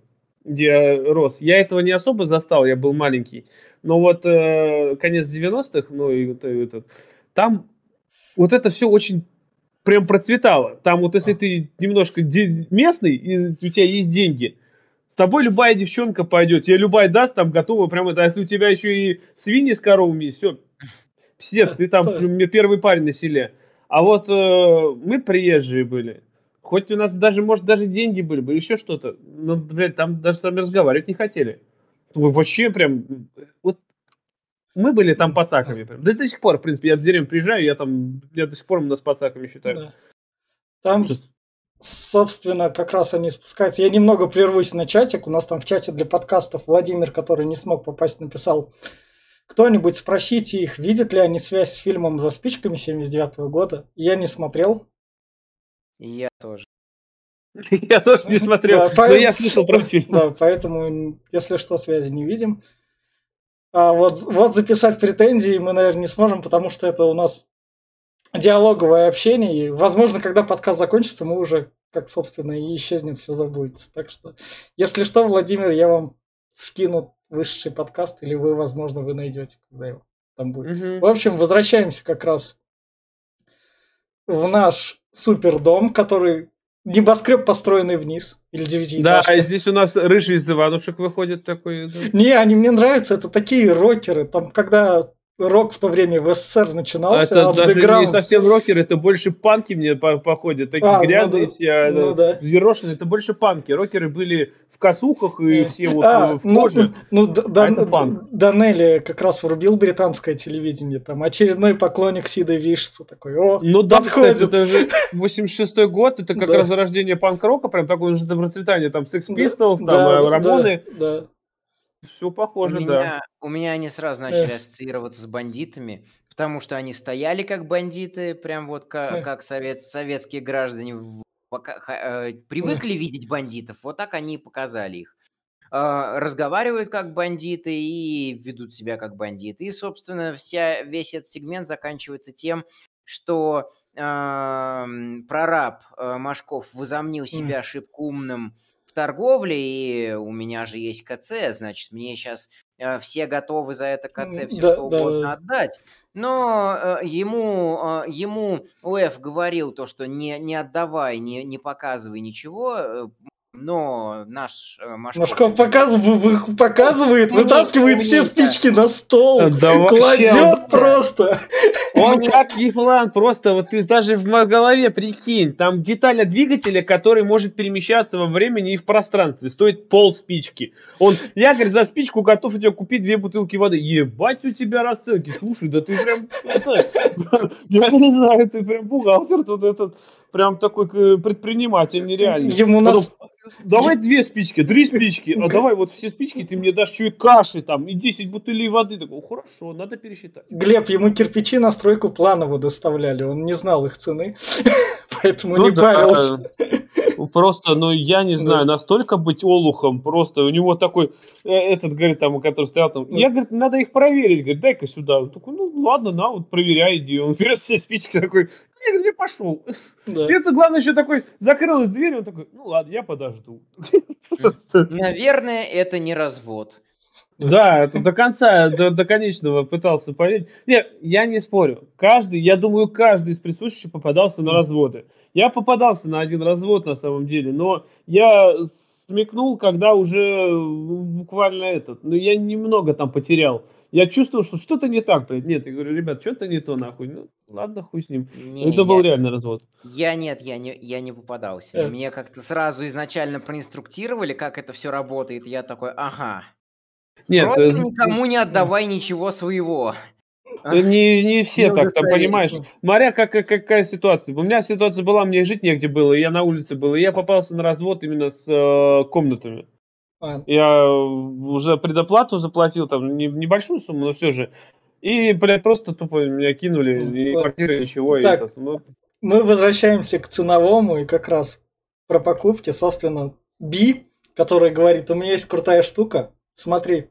где я рос. Я этого не особо застал, я был маленький. Но вот э, конец 90-х, ну и вот, э, этот, там вот это все очень прям процветало. Там вот если ты немножко местный, и у тебя есть деньги, с тобой любая девчонка пойдет, тебе любая даст, там готова прям это. А если у тебя еще и свиньи с коровами все, пиздец, ты там прям первый парень на селе. А вот э, мы приезжие были. Хоть у нас даже, может, даже деньги были бы, еще что-то. Но, блядь, там даже с нами разговаривать не хотели. Ой, Вообще прям... Вот мы были там пацаками. Прям. Да до сих пор, в принципе, я в деревню приезжаю, я там, я до сих пор нас пацаками считаю. Да. Там, Ужас. собственно, как раз они спускаются. Я немного прервусь на чатик. У нас там в чате для подкастов Владимир, который не смог попасть, написал Кто-нибудь спросите их, видят ли они связь с фильмом «За спичками» 79 года. Я не смотрел. И я тоже. Я тоже не смотрел, Да, но я слышал про фильм. Да, поэтому, если что, связи не видим. А вот, вот записать претензии мы, наверное, не сможем, потому что это у нас диалоговое общение. И, возможно, когда подкаст закончится, мы уже, как, собственно, и исчезнет, все забудется. Так что, если что, Владимир, я вам скину вышедший подкаст, или вы, возможно, вы найдете, когда его там будет. Мгм. В общем, возвращаемся как раз в наш супердом, который небоскреб, построенный вниз. Или Да, девятиэтажка. и здесь у нас рыжий из Иванушек выходит такой. да. Не, они мне нравятся, это такие рокеры. Там, когда рок в то время в СССР начинался, Это даже не совсем рокеры, это больше панки мне по- походят. Такие А, ну грязные да. все, а, Ну да. взъерошенные. Это больше панки. Рокеры были в косухах и все вот А, э, в ну, коже. ну, Д- Дан- это панк. Данелли как раз врубил британское телевидение. Там очередной поклонник Сида Вишца такой. О, Ну да, подходит. кстати, это же 86-й год, это как Да. раз зарождение панк-рока, прям такое уже процветание, там Sex Да, Pistols, там да, э, да, Рамоны, да. Все У похоже, да. меня, у меня они сразу начали ассоциироваться с бандитами, потому что они стояли как бандиты, прям вот ка- как совет, советские граждане в- пока- ха- э, привыкли видеть бандитов, вот так они и показали их. А, Разговаривают как бандиты и ведут себя как бандиты. И, собственно, вся, весь этот сегмент заканчивается тем, что ам, прораб э, Машков возомнил себя шибко умным торговле, и у меня же есть КЦ, значит, мне сейчас все готовы за это КЦ все да, что угодно да. отдать. Но э, ему, э, ему УФ говорил то, что не, не отдавай, не, не показывай ничего, э, но наш э, Машков... Машков показывает, показывает, вытаскивает все спички на стол, Э, Да вообще, кладет он- просто. Он как Ефлан, просто вот ты даже в моей голове прикинь, там деталь от двигателя, который может перемещаться во времени и в пространстве, стоит пол спички. Он, я, говорит, за спичку готов у тебя купить две бутылки воды. Ебать у тебя расценки, слушай, да ты прям, это, я не знаю, ты прям бухгалтер тут этот, прям такой э, предприниматель нереальный. Ему нас... Давай две спички, три спички, а давай вот все спички ты мне дашь еще и каши там, и 10 бутылей воды. Такой, хорошо, надо пересчитать. Глеб, ему кирпичи на стройку планово доставляли, он не знал их цены, поэтому Ну не да, парился. Просто, ну, я не знаю, настолько быть олухом, просто у него такой, э, этот, говорит, там, который стоял там, я, говорит, надо их проверить, говорит, дай-ка сюда. Он такой, ну, ладно, на, вот, проверяй, иди. Он берет все спички, такой, я говорю, не пошел. Да. И это, главное, еще такой, закрылась дверь, он такой, ну, ладно, я подожду. Наверное, это не развод. Да, это до конца, до, до конечного пытался поверить. Нет, я не спорю. Каждый, я думаю, каждый из присутствующих попадался на разводы. Я попадался на один развод на самом деле, но я смекнул, когда уже буквально этот, ну я немного там потерял. Я чувствовал, что что-то не так. блядь. Нет, я говорю, ребят, что-то не то нахуй. Ну, ладно, хуй с ним. Не, Это был я- реальный развод. Я нет, я не, я не попадался. Э. Мне как-то сразу изначально проинструктировали, как это все работает. Я такой, ага. Нет, Просто э, никому не отдавай ничего своего. э, не, не все Ну, так, там, и- понимаешь. Смотря как, как- какая ситуация. У меня ситуация была, мне жить негде было, и я на улице был. И я попался на развод именно с э, комнатами. А, Я уже предоплату заплатил, там, не- небольшую сумму, но все же. И, блядь, просто тупо меня кинули, Ну, и квартиры, ничего. и Так. этот, ну, Мы возвращаемся к ценовому и как раз про покупки, собственно, Би, который говорит, у меня есть крутая штука, смотри,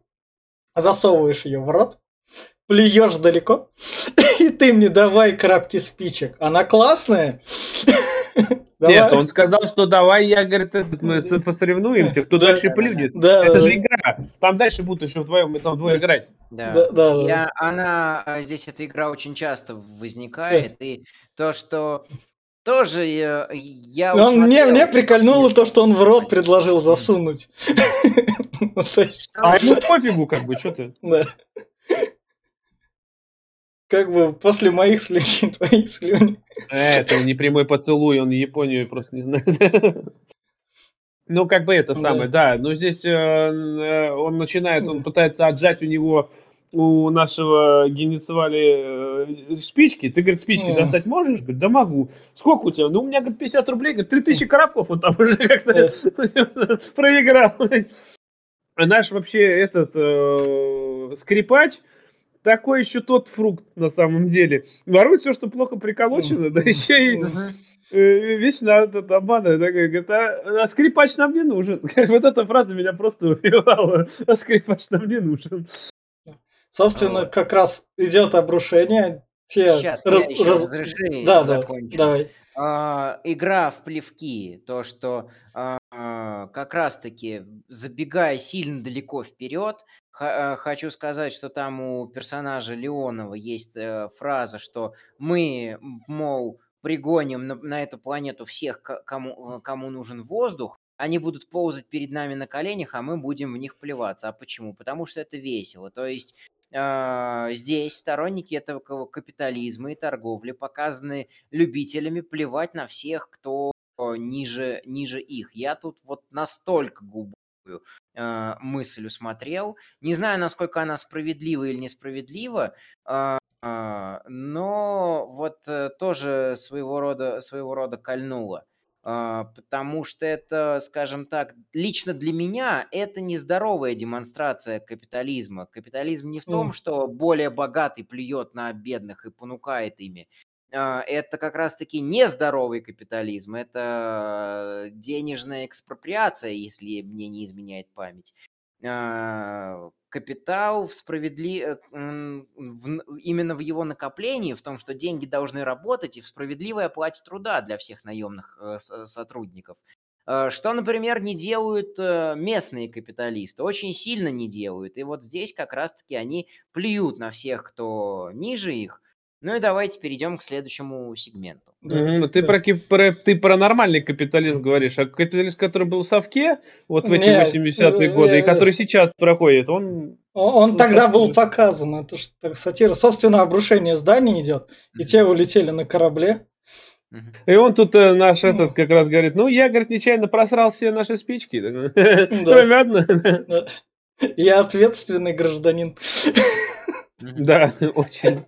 засовываешь ее в рот, плюешь далеко, и ты мне давай коробки спичек. Она классная. Давай. Нет, он сказал, что давай, я, говорит, мы посоревнуемся, кто Да, дальше да, плюнет. Да, Это да, же да. игра. Там дальше будут еще вдвоем, мы там двое играть. Да. Да, да, да. Я, она, а, здесь эта игра очень часто возникает, и то, что тоже э, я Он мне, усмотрел- мне прикольнуло то, что он в рот предложил засунуть. Ну, А ему пофигу, как бы, что ты. да. Как бы после моих слюней, твои слюни. Э, Это не прямой поцелуй, он Японию просто не знает. Ну, как бы это самое, да. Но здесь э, он начинает, он пытается отжать у него, у нашего геницевали э, спички. Ты, говорит, спички Мгм. достать можешь? Говорит, да могу. Сколько у тебя? Ну, у меня, говорит, 50 рублей. Говорит, 3000 коробков он там уже как-то проиграл. А наш вообще этот э, скрипач, такой еще тот фрукт на самом деле. Ворует все, что плохо приколочено, да еще и э, вечно этот обманывает. Такой, говорит, а, а скрипач нам не нужен. Вот эта фраза меня просто убивала. А скрипач нам не нужен. Собственно, Вот. как раз идет обрушение. Те Сейчас раз- я раз- разреши Да, да, закончу. давай. А, игра в плевки, то, что а, как раз-таки, забегая сильно далеко вперед, а, хочу сказать, что там у персонажа Леонова есть э, фраза, что мы, мол, пригоним на, на эту планету всех, ко- кому, э, кому нужен воздух, они будут ползать перед нами на коленях, а мы будем в них плеваться. А почему? Потому что это весело. То есть здесь сторонники этого ка- капитализма и торговли показаны любителями плевать на всех, кто э, ниже, ниже их. Я тут вот настолько глубокую э, мысль усмотрел. Не знаю, насколько она справедлива или несправедлива, а, а, но вот э, тоже своего рода, своего рода кольнула. А, Потому что это, скажем так, лично для меня это нездоровая демонстрация капитализма. Капитализм не в том, что более богатый плюет на бедных и понукает ими. А, Это как раз-таки нездоровый капитализм. Это денежная экспроприация, если мне не изменяет память. А, Капитал в справедли... э, в именно в его накоплении, в том, что деньги должны работать и в справедливой оплате труда для всех наемных э, с- сотрудников. Э, Что, например, не делают э, местные капиталисты, очень сильно не делают. И вот здесь как раз-таки они плюют на всех, кто ниже их. Ну и давайте перейдем к следующему сегменту. Мгм, Ты про, про- ты про нормальный капитализм говоришь, а капитализм, который был в Совке, вот в эти Не, 80-е э, годы, и э, который сейчас проходит, он... Он он Ну, тогда был бы. показан, это так сатира. Собственно, обрушение зданий идет, и те улетели на корабле. И он тут э, наш Ну. этот как раз говорит, ну, я, говорит, нечаянно просрал все наши спички. Понятно? Да. Я ответственный гражданин. Да, очень.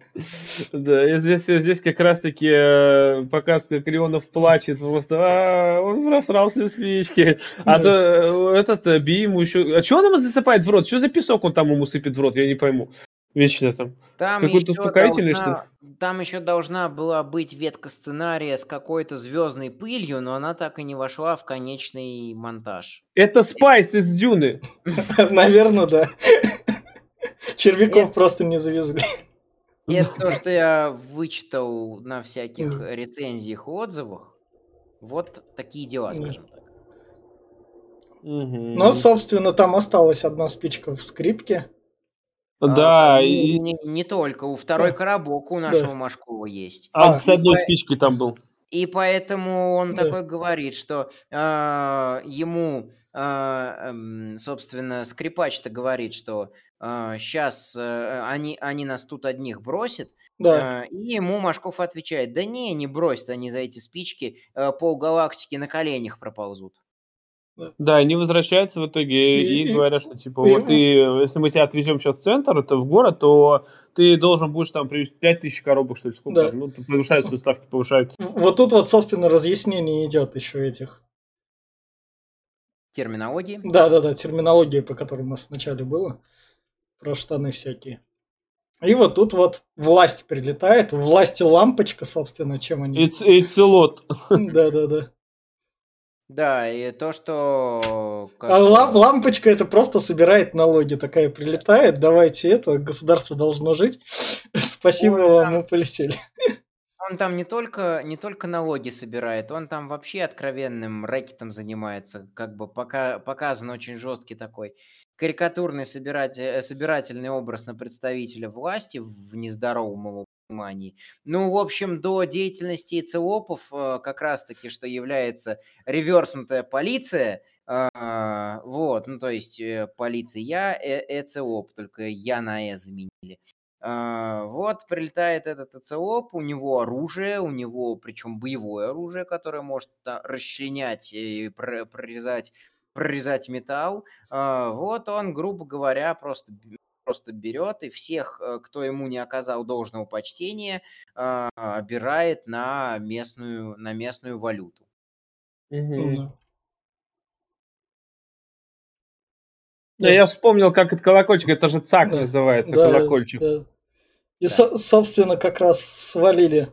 Да, и здесь, здесь как раз-таки э, показ, как Леонов плачет, просто «А, он просрал все спички. А то э, этот э, Би ему еще... А что он ему засыпает в рот? Что за песок он там ему сыпет в рот? Я не пойму. Вечно там. Там Какой-то успокоительный, что должна, там еще должна была быть ветка сценария с какой-то звездной пылью, но она так и не вошла в конечный монтаж. Это Спайс из Дюны. Наверное, да. Червяков Это- просто не завезли. И это то, что я вычитал на всяких рецензиях и отзывах. Вот такие дела, скажем так. Но, собственно, там осталась одна спичка в скрипке. Да, А, и не, не- только. У второй Да. коробок у нашего Машкова есть. а, А, с одной по- спичкой там был. И поэтому он Да. такой говорит, что а, ему, эм, собственно, скрипач-то говорит, что сейчас они, они нас тут одних бросят, Да. а, и ему Машков отвечает, да не, не бросят они за эти спички, а, полгалактики на коленях проползут. Да, они возвращаются в итоге и, И- говорят, что типа, и- вот ты, если мы тебя отвезем сейчас в центр, то в город, то ты должен будешь там привезти 5000 коробок, что ли, сколько Да. ну, повышают свои ставки, повышают. Вот тут вот, собственно, разъяснение идет еще этих. Терминологии. Да-да-да, терминология, по которой у нас вначале было. Про штаны всякие. И вот тут вот власть прилетает. У власти лампочка, собственно, чем они... It's, it's a lot. Да-да-да. Да, и то, что... как, А ла- э, лампочка это просто собирает налоги. Такая прилетает, давайте это, государство должно жить. Спасибо Ой, вам, там- мы полетели. Он там не только, не только налоги собирает, он там вообще откровенным рэкетом занимается. Как бы пока, показан очень жесткий такой карикатурный собиратель, э, собирательный образ на представителя власти в нездоровом его понимании. Ну, в общем, до деятельности ЦОПов э, как раз-таки, что является реверснутая полиция, а, вот, ну, то есть э, полиция, ЭЦОП, только я на Э заменили. А, Вот прилетает этот ЭЦОП, у него оружие, у него причем боевое оружие, которое может та- расчленять и пр- прорезать, прорезать металл. А, Вот он, грубо говоря, просто, просто берет и всех, э, кто ему не оказал должного почтения, а, обирает на местную, на местную валюту. Ну, Да, я вспомнил, как это колокольчик, это же ЦАК Да. называется, да, колокольчик. да. И, со- собственно, как раз свалили.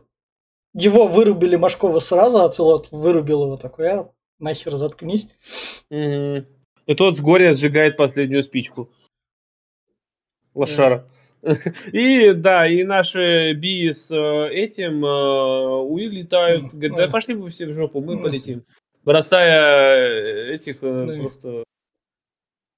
Его вырубили Машкова сразу, а Целот вырубил его такой, а, нахер заткнись. Мгм. И тот с горя сжигает последнюю спичку. Лошара. И да, и наши би с э, этим э, Уилл летают. М, Говорят, да пошли вы все в жопу, мы полетим. Бросая э, этих Ну просто...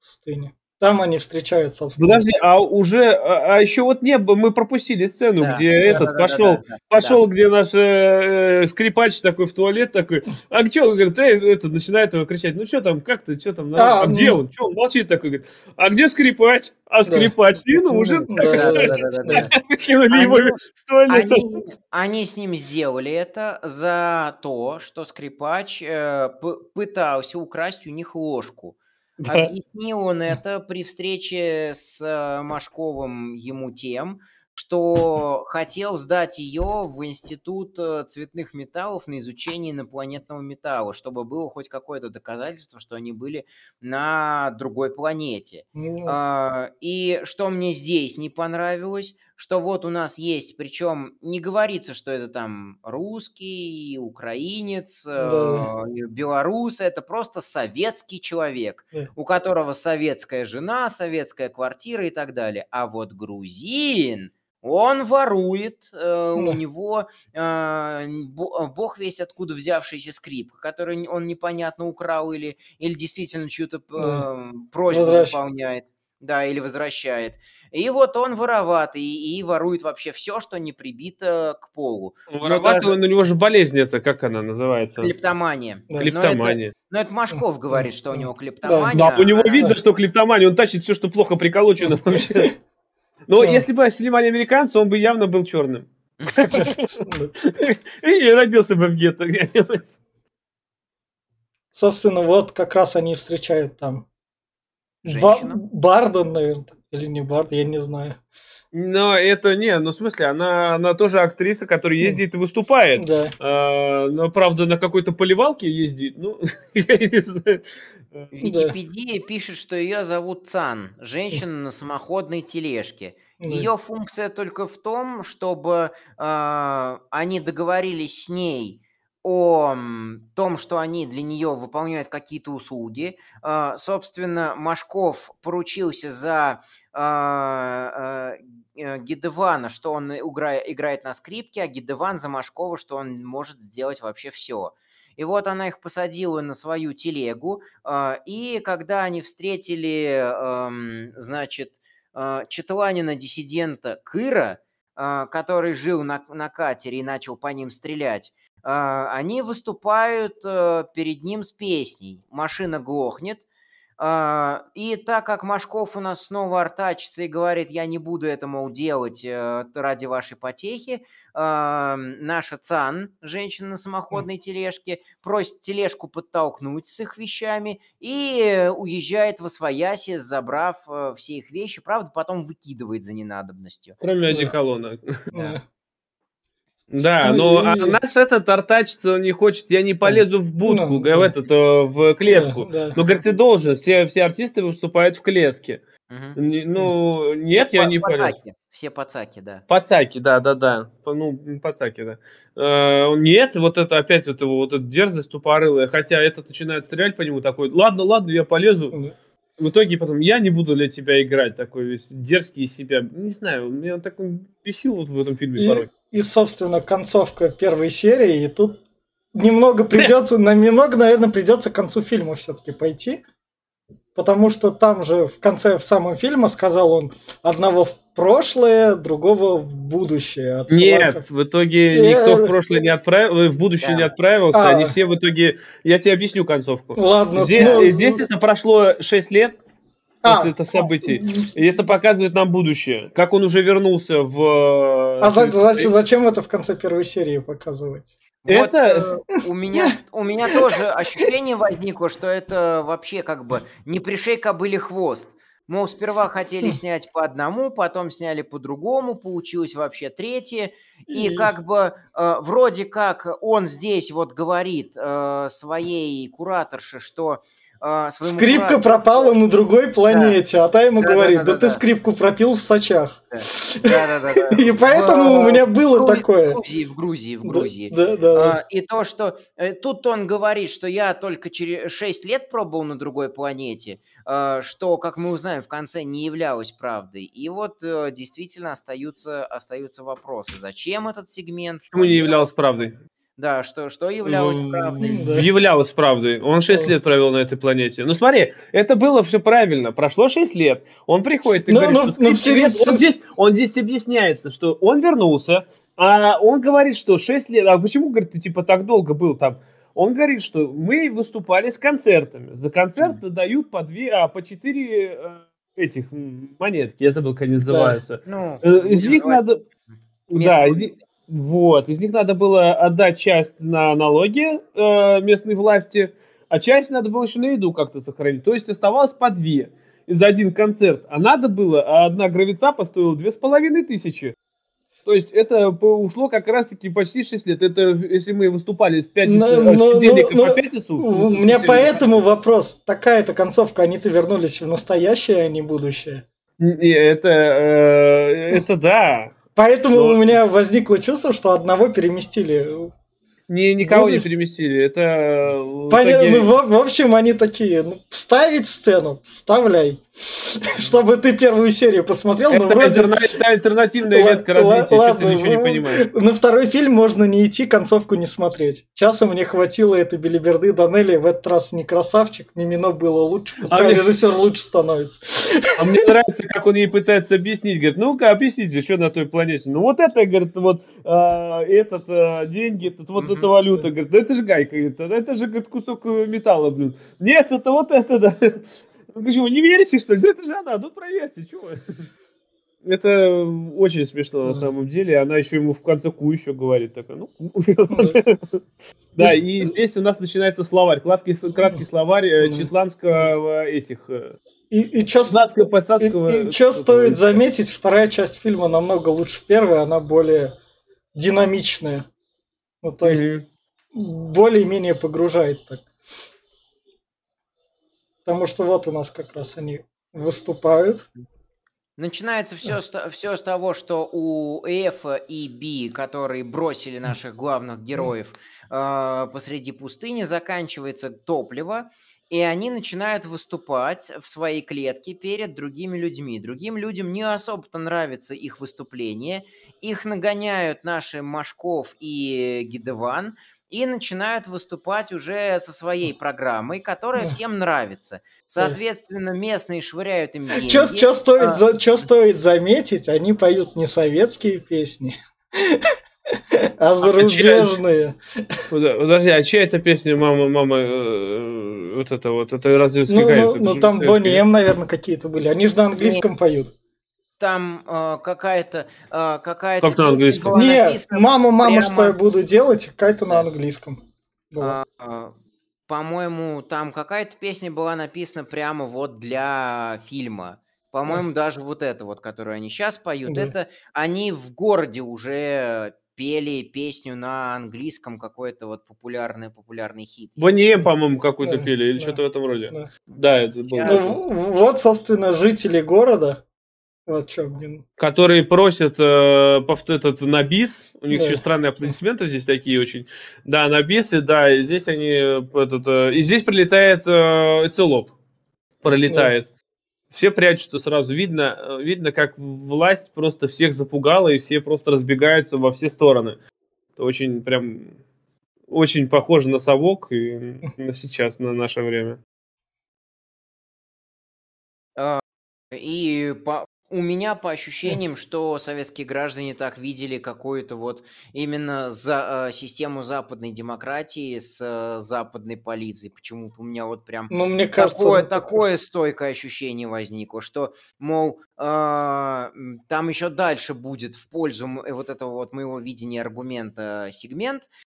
В пустыне. Там они встречают, собственно. Подожди, а уже, а, а еще вот не мы пропустили сцену, Да, где да, этот да, да, пошел, да, да, пошел, где наш э, скрипач такой в туалет такой, а что, говорит, эй, это, начинает его кричать, ну что там, как ты, что там, А, а, где ну. он, что он молчит такой, говорит, а где скрипач, а скрипач не нужен, Да, да, да, да, да, да. кинули его Они- с туалета. Они, они с ним сделали это за то, что скрипач э, пытался украсть у них ложку. Да. Объяснил он это при встрече с э, Машковым ему тем, что хотел сдать ее в Институт э, цветных металлов на изучение инопланетного металла, чтобы было хоть какое-то доказательство, что они были на другой планете. А, И что мне здесь не понравилось, что вот у нас есть, причем не говорится, что это там русский, украинец, Да. э, белорус, это просто советский человек, Да. у которого советская жена, советская квартира и так далее. А вот грузин, он ворует, э, у Да. него э, бо- бог весь откуда взявшийся скрипка, который он непонятно украл или, или действительно чью-то Да. э, просьбу Возвращ- выполняет. Да, или возвращает. И вот он вороватый и, и ворует вообще все, что не прибито к полу. Но Вороватый, даже он, у него же болезнь это, как она называется? клептомания. Да. Но это, Клептомания. но это Машков Да, говорит, что у да. него Да, клептомания. Да, у него а- видно, что клептомания, он тащит все, что плохо приколочено вообще. Но Да. если бы снимали американцы, он бы явно был черным. да. И родился бы в гетто где-нибудь. Собственно, вот как раз они встречают там Ба- Женщину. Барден, наверное, или не Бард, я не знаю. Но это не, ну в смысле, она, она тоже актриса, которая ездит и выступает. Да. А, но, правда, на какой-то поливалке ездит, ну, я не знаю. Википедия пишет, что ее зовут Цан, женщина на самоходной тележке. Да. Ее функция только в том, чтобы а, они договорились с ней о том, что они для нее выполняют какие-то услуги. А, собственно, Машков поручился за а, а, э, Гидевана, что он игра- играет на скрипке, а Гидеван за Машкова, что он может сделать вообще все. И вот она их посадила на свою телегу, и когда они встретили, значит, а, Четланина-диссидента Кыра, который жил на, на катере и начал по ним стрелять, а, они выступают э, перед ним с песней. Машина глохнет. А, И так как Машков у нас снова артачится и говорит, я не буду это, мол, делать э, ради вашей потехи, а, наша Цан, женщина на самоходной тележке, просит тележку подтолкнуть с их вещами и уезжает во свояси, забрав э, все их вещи. Правда, потом выкидывает за ненадобностью. Кроме одеколона. Да. Да, Ну, но а и- наш этот артачится, он не хочет, я не полезу в будку, Ну, да. в этот, в клетку. Да, да. Но, говорит, ты должен, все, все артисты выступают в клетке. Не- Ну, нет, я По- не полез. пацаки, Все пацаки, да. Пацаки, да, да, да. Ну, пацаки, да. Э, нет, вот это опять вот его вот эта дерзость тупорылая. Хотя этот начинает стрелять по нему такой, ладно, ладно, я полезу. В итоге потом я не буду для тебя играть, такой весь дерзкий из себя. Не знаю, меня он так бесил вот в этом фильме порой. И, собственно, концовка первой серии, и тут немного придется, на немного, наверное, придется к концу фильма все-таки пойти. Потому что там же в конце, в самом фильме сказал он одного в прошлое, другого в будущее. отсылая Нет, в итоге Э, никто в прошлое не отправил, в будущее Да. не отправился, А. они все в итоге... Я тебе объясню концовку. Ладно, Здесь, ну, здесь это прошло 6 лет А. после этого событий. И это показывает нам будущее. Как он уже вернулся в... А за- э, зачем, зачем это в конце первой серии показывать? Вот, Это- э, у меня, у меня тоже ощущение возникло, что это вообще как бы не пришей кобыле хвост. Мол, сперва хотели снять по одному, потом сняли по другому, получилось вообще третье. И И- как бы э, вроде как он здесь вот говорит э, своей кураторше, что а, своему Скрипка брату, пропала на другой планете, а та ему Да, да, говорит, да, да да, ты да. скрипку пропил в Сочах. Да-да-да. И поэтому у меня было В такое. Грузии, в Грузии, в Да, Грузии. Да, да. А, И то, что э, тут он говорит, что я только через 6 лет пробовал на другой планете, а, что, как мы узнаем, в конце не являлось правдой. И вот э, действительно остаются, остаются вопросы. Зачем этот сегмент? Почему не являлось правдой? Да, что, что являлось В- правдой? Да. Являлось правдой. Он 6 О. лет провел на этой планете. Ну смотри, это было все правильно. Прошло 6 лет. Он приходит и Ну, говорит, ну, что ну, скрипки нет. все- он, здесь, он здесь объясняется, что он вернулся, а он говорит, что 6 лет... А почему, говорит, ты типа так долго был там? Он говорит, что мы выступали с концертами. За концерт дают по две, а по четыре э, этих монетки. Я забыл, как они называются. Ну, Э, Из них называть надо... местного Да, из них- вот, из них надо было отдать часть на налоги э, местной власти, а часть надо было еще на еду как-то сохранить. То есть оставалось по две за один концерт. А надо было, а одна гравицапа стоила две с половиной тысячи. То есть это ушло как раз-таки почти 6 лет. Это если мы выступали с пятницы, Но- э, с но- понедельника но- по пятницу. У меня поэтому вопрос. Такая-то концовка, они-то вернулись в настоящее, а не будущее. Это, э, это да. Поэтому Но- у меня возникло чувство, что одного переместили. Не, никого не Будешь? переместили. Это э, Понятно. итоге- Ну, в, в общем, они такие, ну, вставить сцену, вставляй. Чтобы ты первую серию посмотрел, Это, вроде... альтерна- это альтернативная ветка развития, что ты ладно, ничего не ну, понимаешь. На второй фильм можно не идти, концовку не смотреть. Часа мне хватило этой белиберды Данелли, в этот раз не красавчик, Мимино было лучше, пускай А мне- режиссер лучше становится. А мне нравится, как он ей пытается объяснить. Говорит, ну-ка, объясните, что на той планете. Ну вот это, говорит, вот а, этот а, деньги, этот, вот. Эта валюта. Говорит, да это же гайка, «да это же говорит, кусок э, металла, блин. Нет, это вот это, да. Ну, почему, не верите, что ли? Да это же она, ну проверьте, чего вы?» Это очень смешно на самом деле. Она еще ему в конце ку еще говорит. Такая, ну, ку». Да, и здесь у нас начинается словарь. Краткий, краткий словарь э, четландского этих... э, И, и чё, и- и чё стоит заметить, вторая часть фильма намного лучше первой, она более динамичная. Ну, то есть, Мгм. более-менее погружает так. Потому что вот у нас как раз они выступают. Начинается все, все с того, что у F и B, которые бросили наших главных героев э, посреди пустыни, заканчивается топливо, и они начинают выступать в своей клетке перед другими людьми. Другим людям не особо-то нравится их выступление, их нагоняют наши Машков и Гидеван, и начинают выступать уже со своей программой, которая Да. всем нравится. Соответственно, местные швыряют им деньги. Чё стоит, а- за- чё стоит заметить, они поют не советские песни, а зарубежные. Подо- Подожди, а чья это песня «Мама, мама», э, вот это вот, это разве Ну, ну, ну там. Бонни М, наверное, какие-то были. Они же на английском поют. Там э, какая-то э, какая-то Как на английском? Не, мама, мама, что я буду делать, какая-то на английском. а, а, по-моему, там какая-то песня была написана прямо вот для фильма. По-моему, даже вот это вот, которую они сейчас поют, Да. это они в городе уже пели песню на английском, какой-то вот популярный популярный хит. Бонни по-моему, какую-то Да, пели, или да. что-то в этом роде. Да. Да, это было. Я- Ну, вот, собственно, жители города. Вот что, блин. Которые просят э, этот, на бис, у них Да. еще странные аплодисменты здесь такие очень. Да, на бис, и да, и здесь они, э, этот, э, и здесь прилетает э, Эцелоп, пролетает. Все прячутся сразу. Видно, э, видно, как власть просто всех запугала, и все просто разбегаются во все стороны. Это очень прям очень похоже на совок и на сейчас, на наше время. И по, у меня по ощущениям, что советские граждане так видели какую-то вот именно за, э, систему западной демократии с э, западной полицией. Почему-то у меня вот прям Ну, мне кажется... такое, ну, такое стойкое ощущение возникло, что, мол, м, там еще дальше будет в пользу э, вот этого вот моего видения аргумента сегмент, а,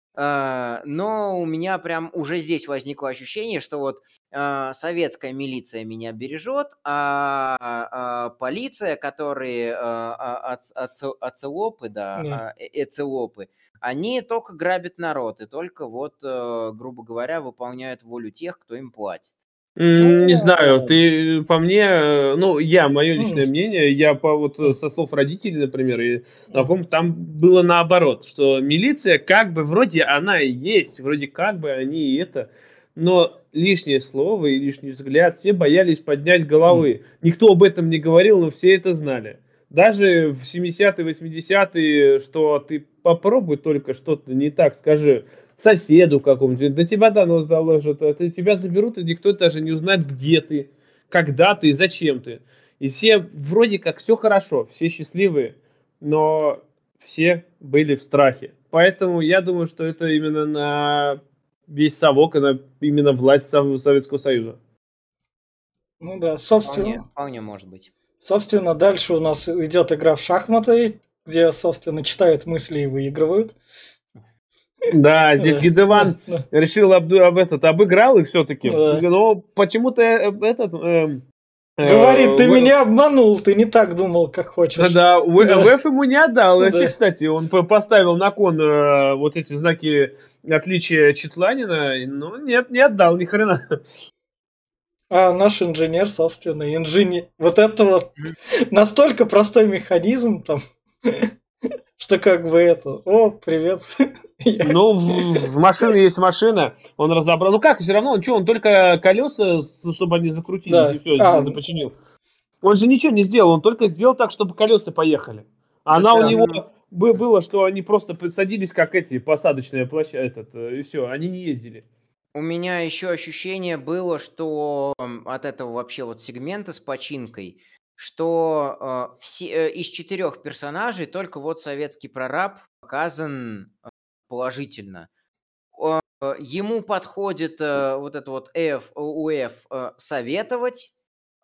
но у меня прям уже здесь возникло ощущение, что вот а, советская милиция меня бережет, а, а, полиция, которые а, а, оц- оце- оцелопы, да, а, э- эцелопы, они только грабят народ и только вот, э, грубо говоря, выполняют волю тех, кто им платит. М, Не знаю, Ну, ты по мне, э, ну, я, мое м, личное мнение, я по вот э, со слов родителей, например, и мгм. знакомых, там было наоборот, что милиция как бы вроде она и есть, вроде как бы они и это, но лишнее слово и лишний взгляд, все боялись поднять М. головы. Никто об этом не говорил, но все это знали. Даже в 70-е, 80-е, что ты попробуй только что-то не так скажи, соседу какому-нибудь, до тебя донос доложат, а ты тебя заберут, и никто даже не узнает, где ты, когда ты и зачем ты. И все вроде как все хорошо, все счастливые, но все были в страхе. Поэтому я думаю, что это именно на весь совок, это именно власть Сов- Советского Союза. Ну да, Вполне, собственно, вполне может быть. собственно, дальше у нас идет игра в шахматы, где, собственно, читают мысли и выигрывают. Да, здесь Гидеван решил об, об этот обыграл их все-таки, да. но почему-то э, этот эм, э, Говорит, ты меня обманул, ты не так думал, как хочешь. Да. ВФ ему не отдал. Да. Если, кстати, он по- поставил на кон э, вот эти знаки отличия Четланина, ну нет, не отдал ни хрена. А наш инженер, собственно, инженер. Вот это вот настолько простой механизм там, что как бы это. О, привет. Ну, в, в машине есть машина, он разобрал. Ну как, все равно, он что, он только колеса, чтобы они закрутились, Да. и все, А. починил. Он же ничего не сделал, он только сделал так, чтобы колеса поехали. А Она Так, у него бы- было, что они просто садились, как эти, посадочные площадки, этот, э, и все, они не ездили. У меня еще ощущение было, что от этого вообще вот сегмента с починкой, что э, все, э, из четырех персонажей только вот советский прораб показан э, положительно. Э, Ему подходит э, вот это вот F, УФ э, советовать.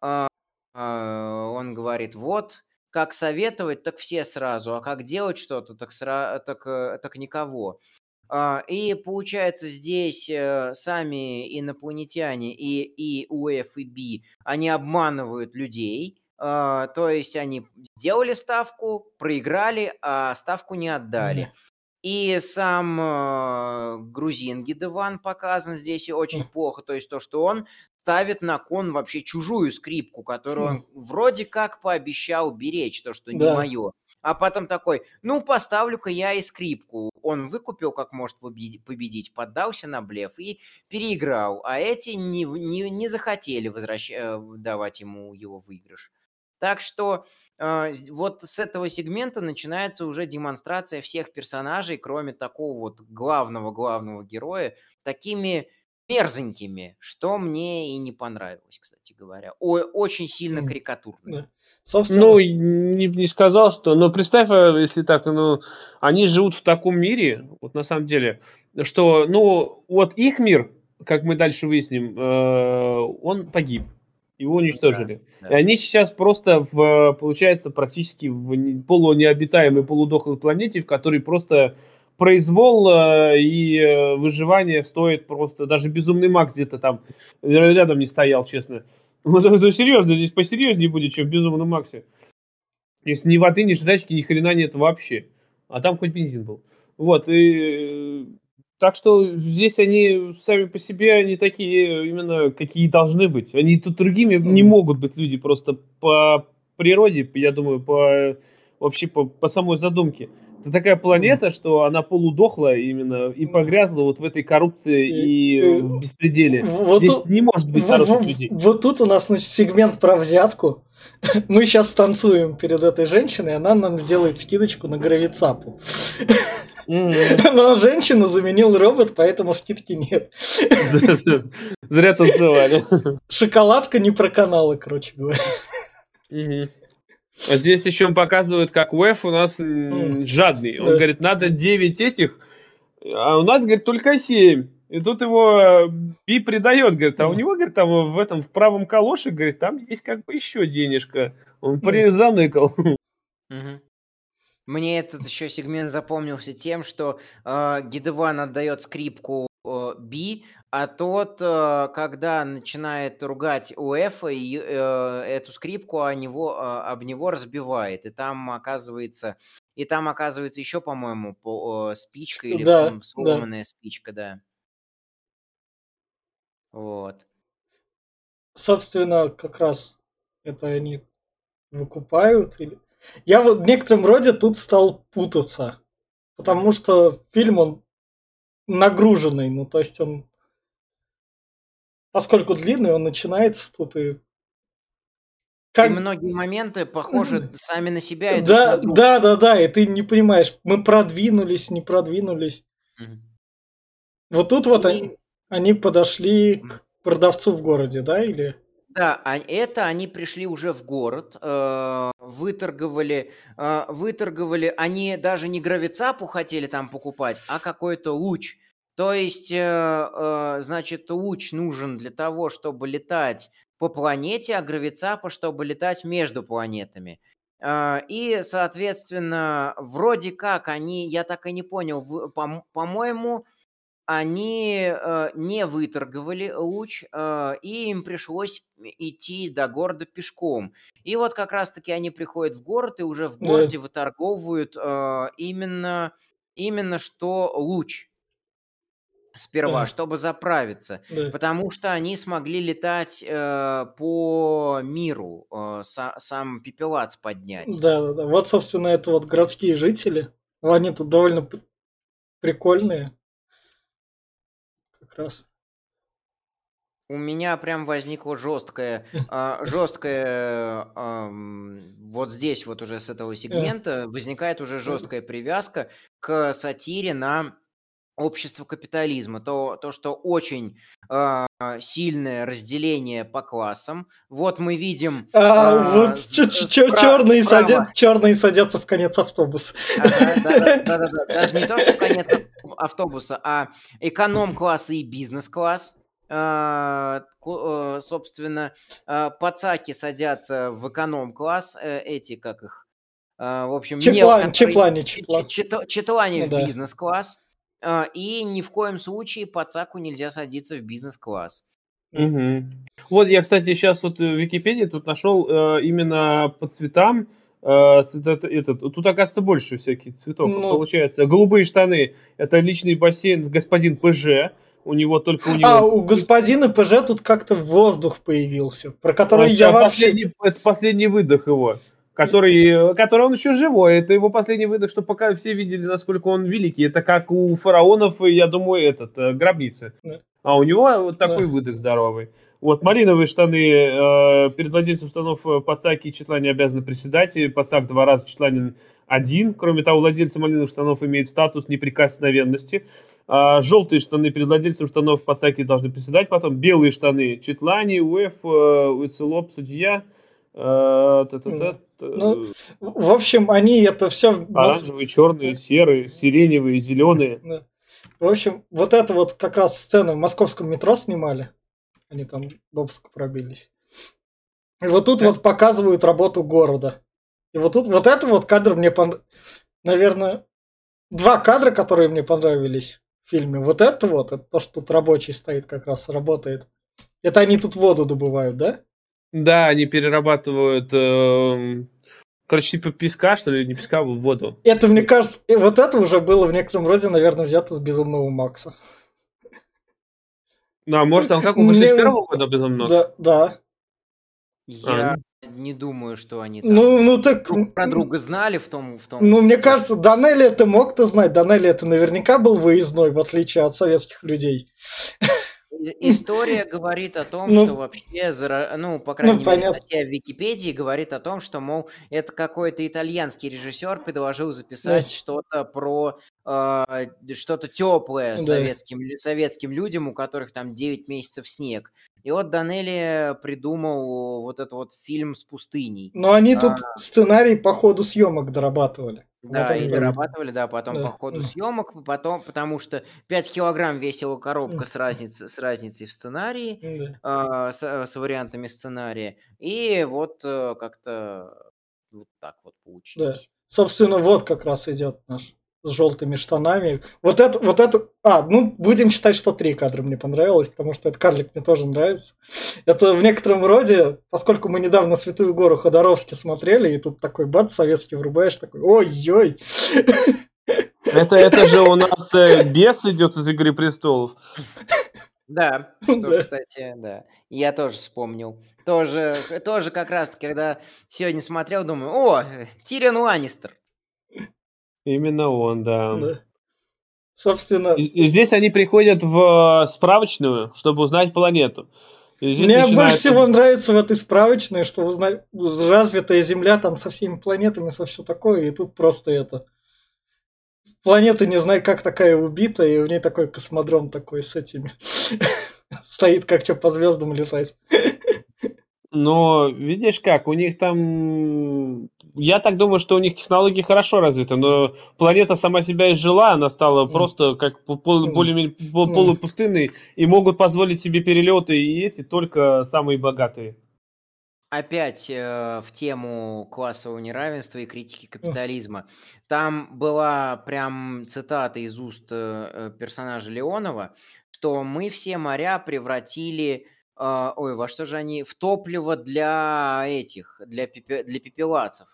А, а, Он говорит, вот, как советовать, так все сразу, а как делать что-то, так, сра- так, э, так никого. А, И получается, здесь э, сами инопланетяне и, и УФ, и Би, они обманывают людей. А, То есть они сделали ставку, проиграли, а ставку не отдали. И сам э, грузин Гидеван показан здесь и очень Мгм. плохо. То есть то, что он ставит на кон вообще чужую скрипку, которую Хм. он вроде как пообещал беречь, то, что не Да. мое. А потом такой, ну, поставлю-ка я и скрипку. Он выкупил, как может победи- победить, поддался на блеф и переиграл. А эти не, не, не захотели возвращ- э, давать ему его выигрыш. Так что э, с- вот с этого сегмента начинается уже демонстрация всех персонажей, кроме такого вот главного-главного героя, такими мерзенькими, что мне и не понравилось, кстати говоря. О- очень сильно карикатурно. Да. Собственно, Ну, и не, не сказал, что... Но представь, а, если так, ну, они живут в таком мире, вот на самом деле, что, ну, вот их мир, как мы дальше выясним, э, он погиб. Его уничтожили. Да, И да. они сейчас просто, в, получается, практически в не- полунеобитаемой, полудохлой планете, в которой просто произвол э, и э, выживание стоит просто... Даже безумный Макс где-то там рядом не стоял, честно. Ну, ну, серьезно, здесь посерьезнее будет, чем в Безумном Максе. Если ни воды, ни жрачки, ни хрена нет вообще. А там хоть бензин был. Вот, и... э, Так что здесь они сами по себе, они такие именно, какие должны быть. Они тут другими не Мгм. могут быть люди просто по природе, я думаю, по вообще по, по самой задумке. Это такая планета, что она полудохла именно и погрязла вот в этой коррупции И- и, и- в беспределе. вот Здесь тут- не может быть хороших в- людей. Вот тут у нас значит, сегмент про взятку. Мы сейчас танцуем перед этой женщиной, она нам сделает скидочку на гравицапу. Но женщину заменил робот, поэтому скидки нет. Зря танцевали. Шоколадка не про каналы, короче говоря. А здесь еще показывают, как УЭФ у нас М. жадный. Он говорит, надо 9 этих, а у нас, говорит, только 7. И тут его э, Би придает, говорит, а у него, говорит, там в этом, в правом калоше, говорит, там есть как бы еще денежка. Он призаныкал. Мгм. Мне этот еще сегмент запомнился тем, что э, Гидеван отдает скрипку э, Би, а тот, э, когда начинает ругать УЭФа, и, э, эту скрипку о него, э, об него разбивает. И там оказывается, и там оказывается еще, по-моему, по- э, спичка или Да, сломанная спичка, да. Вот. собственно, как раз это они выкупают. Или... Я вот в некотором роде тут стал путаться. Потому что фильм, он нагруженный. Ну, то есть он... Поскольку длинный, он начинается тут и как... И многие моменты похожи сами на себя. И да, на да, да, да, и ты не понимаешь, мы продвинулись, не продвинулись. Угу. Вот тут вот и... они, они подошли к продавцу в городе, да, или? Да, а это они пришли уже в город, э, выторговали, э, выторговали, они даже не гравицапу хотели там покупать, а какой-то луч. То есть, э, значит, луч нужен для того, чтобы летать по планете, а гравицапа, чтобы летать между планетами. И, соответственно, вроде как они, я так и не понял, по-моему, они э, не выторговали луч, э, и им пришлось идти до города пешком. И вот как раз-таки они приходят в город, и уже в городе выторговывают э, именно, именно что луч сперва, да. чтобы заправиться, да. потому что они смогли летать э, по миру, э, са, сам пепелац поднять. Да, да, да. Вот, собственно, это вот городские жители. Они тут довольно прикольные. Как раз. У меня прям возникла жесткая, э, жесткая, э, вот здесь вот уже с этого сегмента возникает уже жесткая привязка к сатире на общество капитализма, то, то что очень э, сильное разделение по классам. Вот мы видим... А, э, вот черные, садят, черные садятся в конец автобуса. Да-да-да, даже не то, что в конец автобуса, а эконом-класс и бизнес-класс. Uh, uh, собственно, пацаки садятся в эконом-класс, э, эти, как их, в общем, Чеплане, Чеплане, Чеплане ну в бизнес-класс. А, и ни в коем случае по ЦАКу нельзя садиться в бизнес-класс. Угу. Вот я, кстати, сейчас вот в Википедии тут нашел э, именно по цветам. Э, цвет, этот, тут, оказывается, больше всяких цветов. Ну... Получается, голубые штаны – это личный бассейн господин ПЖ. У него только у него... А, у господина ПЖ тут как-то воздух появился, про который вот, я вообще... Последний, это последний выдох его который, который он еще живой. Это его последний выдох, что пока все видели, насколько он великий. Это как у фараонов, я думаю, этот, э, гробницы. Да. А у него вот такой да. выдох здоровый. Вот, малиновые штаны, э, перед владельцем штанов э, Пацаки и Четлани обязаны приседать, и Пацак два раза, Четланин один. Кроме того, владельцы малиновых штанов имеют статус неприкосновенности. А, желтые штаны перед владельцем штанов Пацаки должны приседать, потом белые штаны Четлани, УЭФ, э, Уицелоп, судья – а, ну, в общем, они это все... Оранжевые, черные, серые, сиреневые, зеленые. В общем, вот это вот как раз сцену в московском метро снимали. Они там в обыск пробились. И вот тут вот показывают работу города. И вот тут вот это вот кадр мне понравился. Наверное, два кадра, которые мне понравились в фильме. Вот это вот, это то, что тут рабочий стоит как раз, работает. Это они тут воду добывают, да? Да, они перерабатывают, э, короче, типа песка, что ли, не песка, а воду. Это, мне кажется, вот это уже было в некотором роде, наверное, взято с Безумного Макса. Ну, а может, там как у Мне... первого года Безумного? Да, да. Я а, не думаю, что они там ну, ну, так... друг про друга знали в том... В том ну, мне кажется, Данелли это мог-то знать. Данелли это наверняка был выездной, в отличие от советских людей. История говорит о том, ну, что вообще, ну, по ну, крайней ну, мере, статья в Википедии говорит о том, что, мол, это какой-то итальянский режиссер предложил записать да. что-то про э, что-то теплое да. советским, советским людям, у которых там 9 месяцев снег. И вот Данелли придумал вот этот вот фильм с пустыней. Но они а, тут сценарий по ходу съемок дорабатывали. Да, и дорабатывали, да, потом да. по ходу съемок, потом, потому что 5 килограмм весила коробка с, разницей, с разницей в сценарии, да. э, с, с вариантами сценария, и вот э, как-то вот так вот получилось. Да. Собственно, вот как раз идет наш с желтыми штанами. Вот это, вот это... А, ну, будем считать, что три кадра мне понравилось, потому что этот карлик мне тоже нравится. Это в некотором роде, поскольку мы недавно Святую Гору Ходоровски смотрели, и тут такой бат советский врубаешь, такой, ой-ой. Это, это же у нас э, бес идет из Игры престолов. Да, что, кстати, да. Я тоже вспомнил. Тоже, тоже как раз, когда сегодня смотрел, думаю, о, Тирион Ланнистер. Именно он, да. Да. Собственно, И, и здесь они приходят в э, справочную, чтобы узнать планету. Мне начинается- больше всего нравится в этой справочной, что узнать развитая Земля там со всеми планетами, со все такое, и тут просто это. Планета, не знаю, как такая убита, и в ней такой космодром такой с этими. Стоит, как что по звездам летать. Но видишь как, у них там... Я так думаю, что у них технологии хорошо развиты, но планета сама себя изжила, она стала Мгм. просто как пол- более-менее пол- полупустынной, и могут позволить себе перелеты и эти только самые богатые. Опять э, в тему классового неравенства и критики капитализма. Там была прям цитата из уст э, э, персонажа Леонова, что мы все моря превратили, э, ой, во что же они, в топливо для этих, для, пепе- для пепелацев.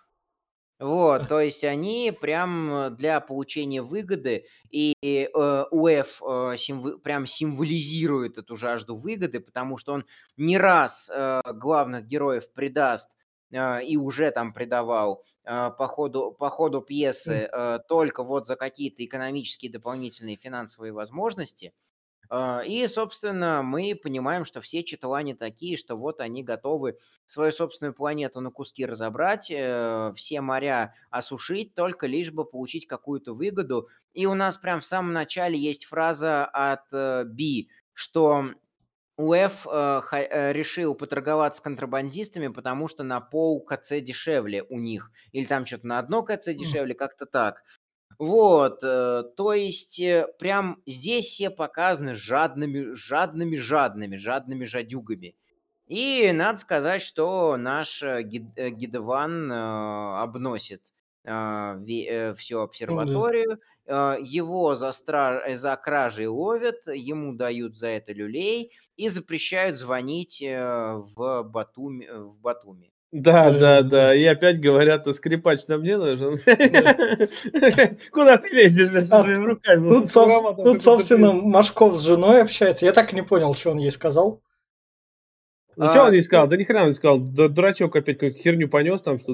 Вот, то есть они прям для получения выгоды, и э, УЭФ э, символ- прям символизирует эту жажду выгоды, потому что он не раз э, главных героев предаст э, и уже там предавал э, по, ходу, по ходу пьесы э, только вот за какие-то экономические дополнительные финансовые возможности. Э, И, собственно, мы понимаем, что все читалане такие, что вот они готовы свою собственную планету на куски разобрать, э, все моря осушить, только лишь бы получить какую-то выгоду. И у нас прям в самом начале есть фраза от э, Би, что УЭФ э, решил поторговаться с контрабандистами, потому что на пол КЦ дешевле у них. Или там что-то на одно КЦ дешевле, как-то так. Вот, э, то есть э, прям здесь все показаны жадными, жадными, жадными, жадными жадюгами. И надо сказать, что наш э, гид- Гидеван э, обносит всю обсерваторию, э, его за, стра- за кражей ловят, ему дают за это люлей и запрещают звонить в Батуми. В Батуми. Да, Да, да, да. И опять говорят, скрипач нам не нужен. Куда ты лезешь со А своими руками? Тут, собственно. Машков с женой общается. Я так и не понял, что он ей сказал. Ну что А, он не сказал? Да ни хрена он не сказал. Дурачок опять какую-то херню понес там, что...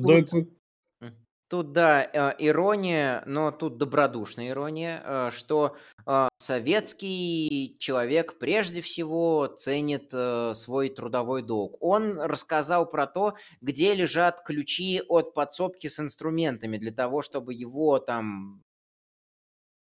Тут- да, э, ирония, но тут добродушная ирония, э, что э, советский человек прежде всего ценит свой трудовой долг. Он рассказал про то, где лежат ключи от подсобки с инструментами для того, чтобы его там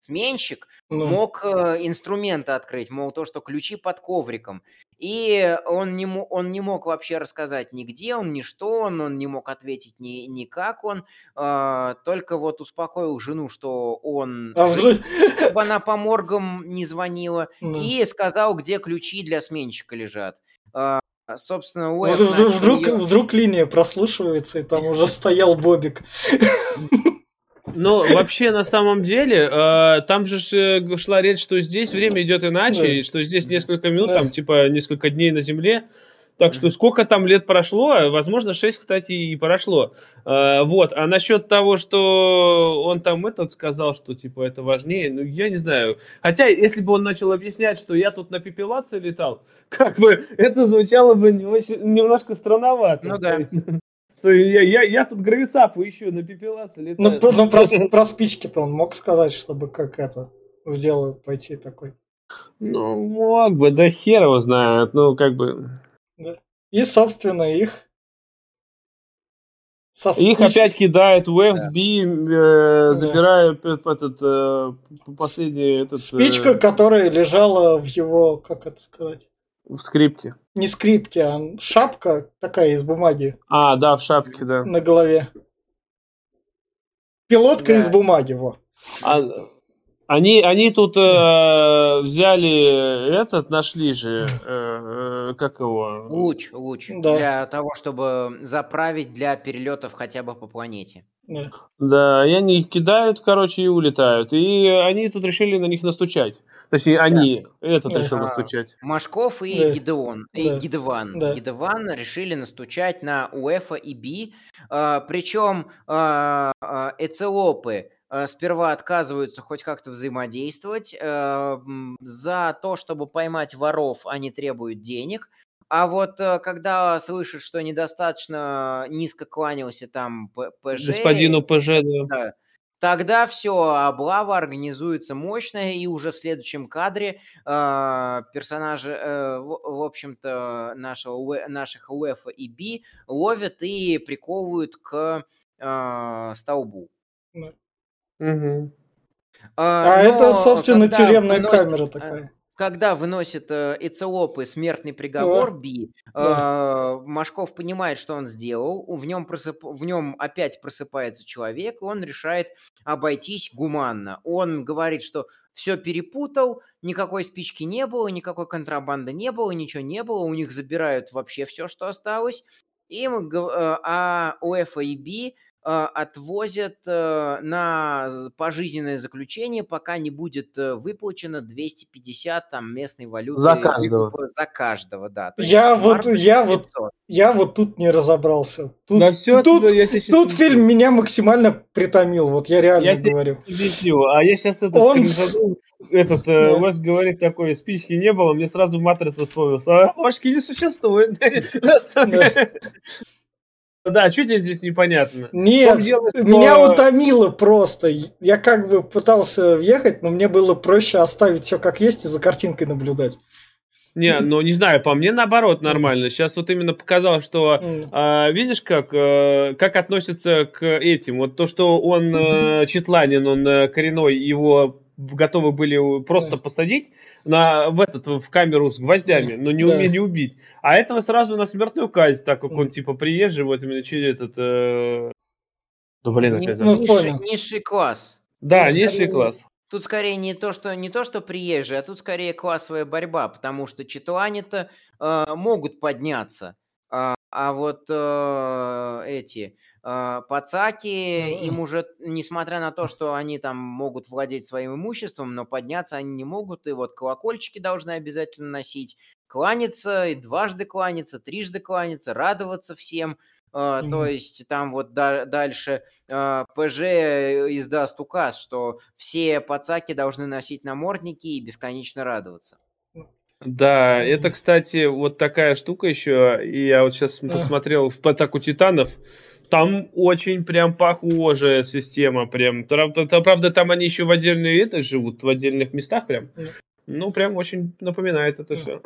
сменщик Ну, мог э, инструменты открыть, мол, то, что ключи под ковриком. И он не, он не мог вообще рассказать нигде, он ни что, он, он не мог ответить ни, ни как он, а, только вот успокоил жену, что он а жив, чтобы она по моргам не звонила, Ну. и сказал, где ключи для сменщика лежат. А, собственно, Уэф вдруг- вдруг- её- вдруг линия прослушивается, и там уже стоял Бобик. Ну, вообще, на самом деле, э, там же ж, э, шла речь, что здесь время идет иначе, Да. и что здесь несколько минут, Да. там, типа, несколько дней на Земле. Так что сколько там лет прошло, возможно, 6, кстати, и прошло. Э, вот, а насчет того, что он там этот сказал, что, типа, это важнее, ну, я не знаю. Хотя, если бы он начал объяснять, что я тут на пепелации летал, как бы, это звучало бы не очень- немножко странновато. Ну да. Что я, я, я тут гравицапу ищу, на пепелации Ну, летаю. про- ну, про, про спички-то он мог сказать, чтобы как это в дело пойти такой. Ну, мог бы, да хер его знает. Ну, как бы. И, собственно, их... со Их спич- опять кидает в FB, э, Да. забирая п- п- этот э, последний этот, э, Спичка, которая лежала в его, как это сказать, в скрипке. не скрипке, а шапка такая из бумаги А, да, в шапке, да. на голове. Пилотка Да. из бумаги, во. А, они, они тут э, взяли этот, нашли же, э, э, как его? Луч, луч. Да. Для того, чтобы заправить для перелетов хотя бы по планете. Да. Да, и они их кидают, короче, и улетают. И они тут решили на них настучать. Точнее, они, этот Да. решил А, настучать. Машков и Да. Гидеон, и Да. Гидеван. Да. Гидеван решили настучать на УЭФА и Би. причем а, а, эцелопы э, сперва отказываются хоть как-то взаимодействовать. Э, за то, чтобы поймать воров, они требуют денег. А вот э, когда слышат, что недостаточно низко кланялся там ПЖ... Господину ПЖ, да. Тогда все, облава организуется мощная, и уже в следующем кадре э, персонажи, э, в, в общем-то, нашего, наших УЭФа и Би ловят и приковывают к э, столбу. Угу. А, а это, собственно, тюремная выносит, камера такая когда выносит э, Эциопы смертный приговор да. Би, да. Э, Машков понимает, что он сделал, в нем, просып... в нем опять просыпается человек, и он решает обойтись гуманно. Он говорит, что все перепутал, никакой спички не было, никакой контрабанды не было, ничего не было, у них забирают вообще все, что осталось. Им, э, а УЭФА и Би отвозят э, на пожизненное заключение, пока не будет э, выплачено 250 там местной валюты за каждого. за каждого, да. То я вот я вот я вот тут не разобрался. Тут, да все тут, я тут фильм меня максимально притомил, вот я реально я говорю. Объясню, а я сейчас этот, Он... этот да. у вас говорит такой, спички не было, мне сразу матрица вспомнился, а башки не существует. Да, что тебе здесь непонятно? Нет, дело, что... меня утомило просто. Я как бы пытался въехать, но мне было проще оставить все как есть и за картинкой наблюдать. Не, ну не знаю, по мне наоборот нормально. Сейчас вот именно показал, что mm. а, видишь, как, а, как относится к этим. Вот то, что он а, Четланин, он а, коренной, его готовы были просто да. посадить на, в, этот, в камеру с гвоздями, но не да. умели убить. А этого сразу на смертную казнь, так как он типа приезжий, вот именно через этот... Э... Да, блин, опять ну, низший, низший класс. Да, тут низший скорее, класс. Тут скорее не то, что не то, что приезжие, а тут скорее классовая борьба, потому что читуане-то э, могут подняться. А, а вот э, эти э, пацаки, ну, им уже, несмотря на то, что они там могут владеть своим имуществом, но подняться они не могут, и вот колокольчики должны обязательно носить, кланяться, и дважды кланяться, трижды кланяться, радоваться всем. Mm-hmm. То есть там вот да, дальше uh, ПЖ издаст указ, что все пацаки должны носить намордники и бесконечно радоваться. Да, это, кстати, вот такая штука еще. И я вот сейчас посмотрел в «Атаку титанов». Там очень прям похожая система. Прям. Правда, правда, там они еще в отдельные это живут, в отдельных местах прям. Ну, прям очень напоминает это все.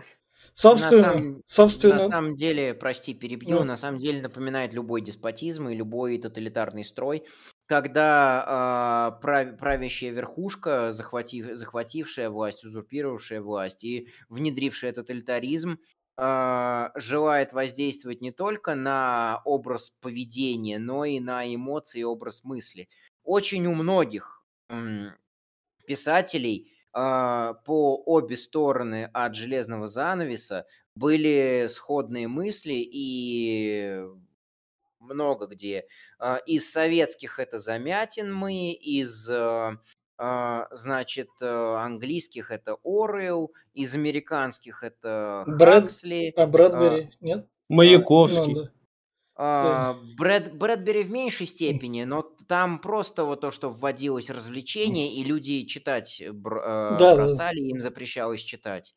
Собственно, на самом, собственно... на самом деле, прости, перебью, ну. на самом деле напоминает любой деспотизм и любой тоталитарный строй, когда э, прав, правящая верхушка, захватив, захватившая власть, узурпировавшая власть и внедрившая тоталитаризм, желает воздействовать не только на образ поведения, но и на эмоции образ мысли. Очень у многих писателей а, по обе стороны от железного занавеса были сходные мысли и много где. А, из советских это Замятин мы, из значит, английских это Орел, из американских это Брэд... Хаксли. А Брэдбери, а, нет? Маяковский. Ну, да. А, Брэд, Брэдбери в меньшей степени, но там просто вот то, что вводилось развлечение, и люди читать бр, э, да, бросали, да. им запрещалось читать.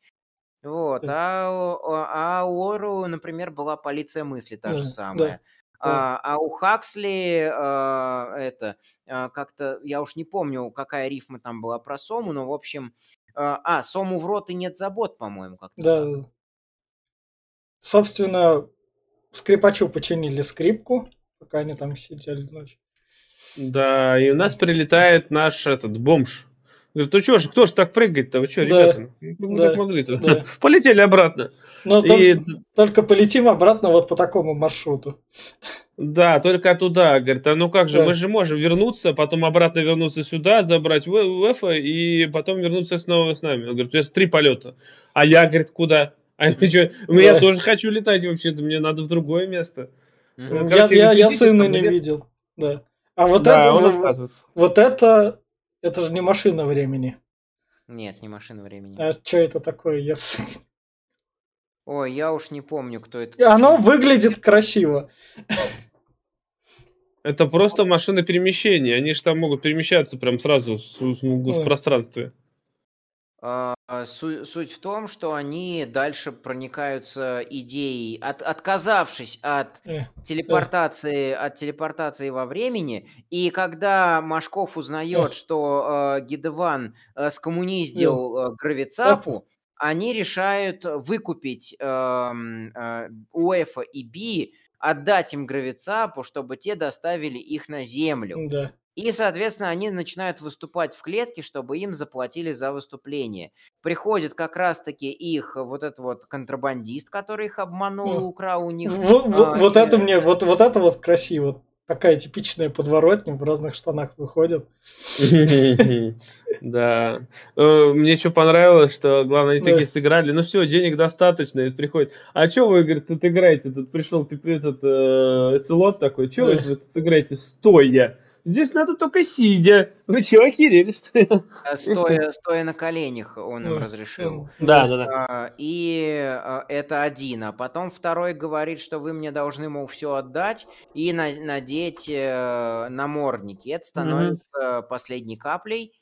Вот. А, а у Ору, например, была полиция мысли та да, же самая. Да. А, а у Хаксли а, это а, как-то, я уж не помню, какая рифма там была про Сому, но в общем, а, Сому в рот и нет забот, по-моему, как-то. Да. Так. Собственно, скрипачу починили скрипку, пока они там сидели ночь. Да, и у нас прилетает наш этот бомж. Говорит, ну что ж, кто ж так прыгает-то? Вы что, да, ребята? Мы да, так могли-то. Да. Полетели обратно. Но и... только, только полетим обратно вот по такому маршруту. Да, только туда. Говорит, а ну как же, да. мы же можем вернуться, потом обратно вернуться сюда, забрать ВФ и потом вернуться снова с нами. Он говорит, у нас три полета. А я, говорит, куда? А я, что, ну, я тоже хочу летать вообще-то, мне надо в другое место. Mm-hmm. Я, я, я сына не видел. Да. А вот да, это, он вот это, это же не машина времени. Нет, не машина времени. А что это такое? Я... Ой, я уж не помню, кто это. Оно выглядит красиво. Это просто машина перемещения. Они же там могут перемещаться прям сразу с, с- в Ой. пространстве. А, су- Суть в том, что они дальше проникаются идеей, от- отказавшись от Э, телепортации, от телепортации во времени, и когда Машков узнает, что э, Гидеван э, скоммуниздил э, Гравицапу, они решают выкупить эм, э, УЭФа и Би, отдать им Гравицапу, чтобы те доставили их на Землю. Да. И, соответственно, они начинают выступать в клетке, чтобы им заплатили за выступление. Приходит как раз-таки их вот этот вот контрабандист, который их обманул и Ну, украл у них. Вот, а, вот и- это мне, вот, вот это вот красиво. Такая типичная подворотня в разных штанах выходит. Да. Э, Мне что понравилось, что, главное, они такие сыграли, ну все, денег достаточно, и приходит. А что вы, говорит, тут играете? Тут пришел этот э, Эцелот такой, что вы тут играете стоя? Здесь надо только сидя. Вы что, охерели, что ли? э, Стоя, стоя на коленях он им Ну, разрешил. Да, да, да. А, И а, это один. А потом второй говорит, что вы мне должны, мол, все отдать и на- надеть э, намордники. Это становится последней каплей.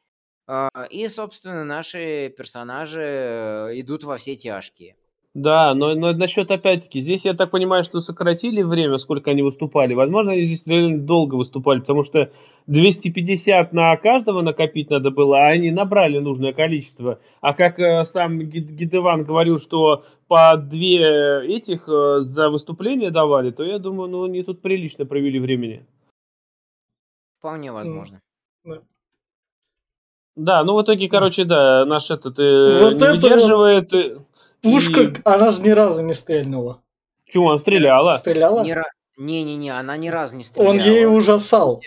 А, И, собственно, наши персонажи э, идут во все тяжкие. Да, но, но насчет опять-таки, здесь я так понимаю, что сократили время, сколько они выступали. Возможно, они здесь реально долго выступали, потому что 250 на каждого накопить надо было, а они набрали нужное количество. А как э, сам Гид- Гидеван говорил, что по две этих э, за выступление давали, то я думаю, ну они тут прилично провели времени. Вполне возможно. Да, ну в итоге, короче, да, наш этот э, Вот не это вот выдерживает. э, Пушка, и- она же ни разу не стрельнула. Чего, она стреляла? Стреляла? Не-не-не, она ни разу не стреляла. Он ей ужасал.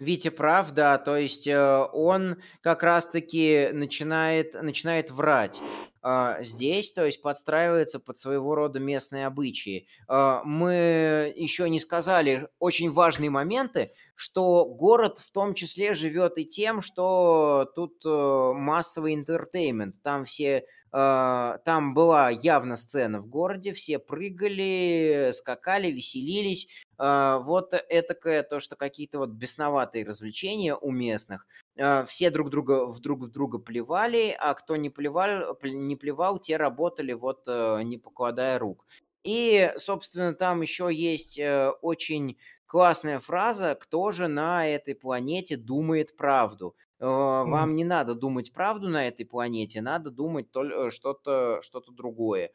Витя прав, да, то есть э, он как раз-таки начинает, начинает врать. А, здесь, то есть подстраивается под своего рода местные обычаи. А, мы еще не сказали очень важные моменты, что город в том числе живет и тем, что тут э, массовый интертеймент. Там все там была явно сцена в городе, все прыгали, скакали, веселились. А, вот этакое то, что какие-то вот бесноватые развлечения у местных. А, Все друг друга в друг в друга плевали, а кто не плевал, пл- не плевал, те работали вот э, не покладая рук. И, собственно, там еще есть э, очень классная фраза, кто же на этой планете думает правду. Э, Вам не надо думать правду на этой планете, надо думать э, что-то что другое.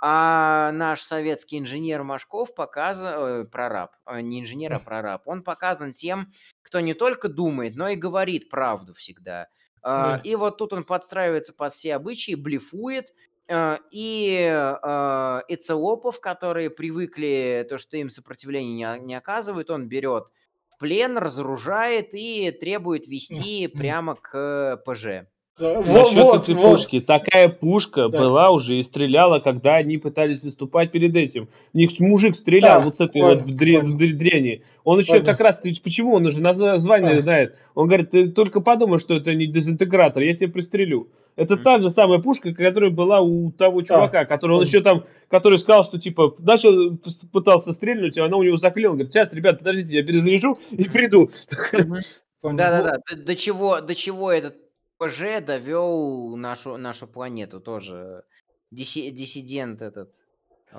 А наш советский инженер Машков показан, прораб, э, не инженер, а прораб, он показан тем, кто не только думает, но и говорит правду всегда. А, Да. И вот тут он подстраивается под все обычаи, блефует, э, и э, Эцелопов, которые привыкли, то, что им сопротивление не оказывают, он берет в плен, разоружает и требует вести прямо к ПЖ. Да, Вот, вот, этой вот. пушки. Такая пушка Да. была уже и стреляла, когда они пытались выступать перед этим. У них мужик стрелял Да, вот с этой понял, вот дре- понял. дре- дрени. Он еще Понял. как раз, ты почему он уже название А. знает? Он говорит, ты только подумай, что это не дезинтегратор, я тебя пристрелю. Это та же самая пушка, которая была у того чувака, который он еще там, который сказал, что типа п- пытался стрельнуть, а она у него заклеила. Говорит, сейчас, ребят, подождите, я перезаряжу и приду. Да-да-да, до, до чего, до чего этот ПЖ довел нашу, нашу планету тоже. Диссидент этот.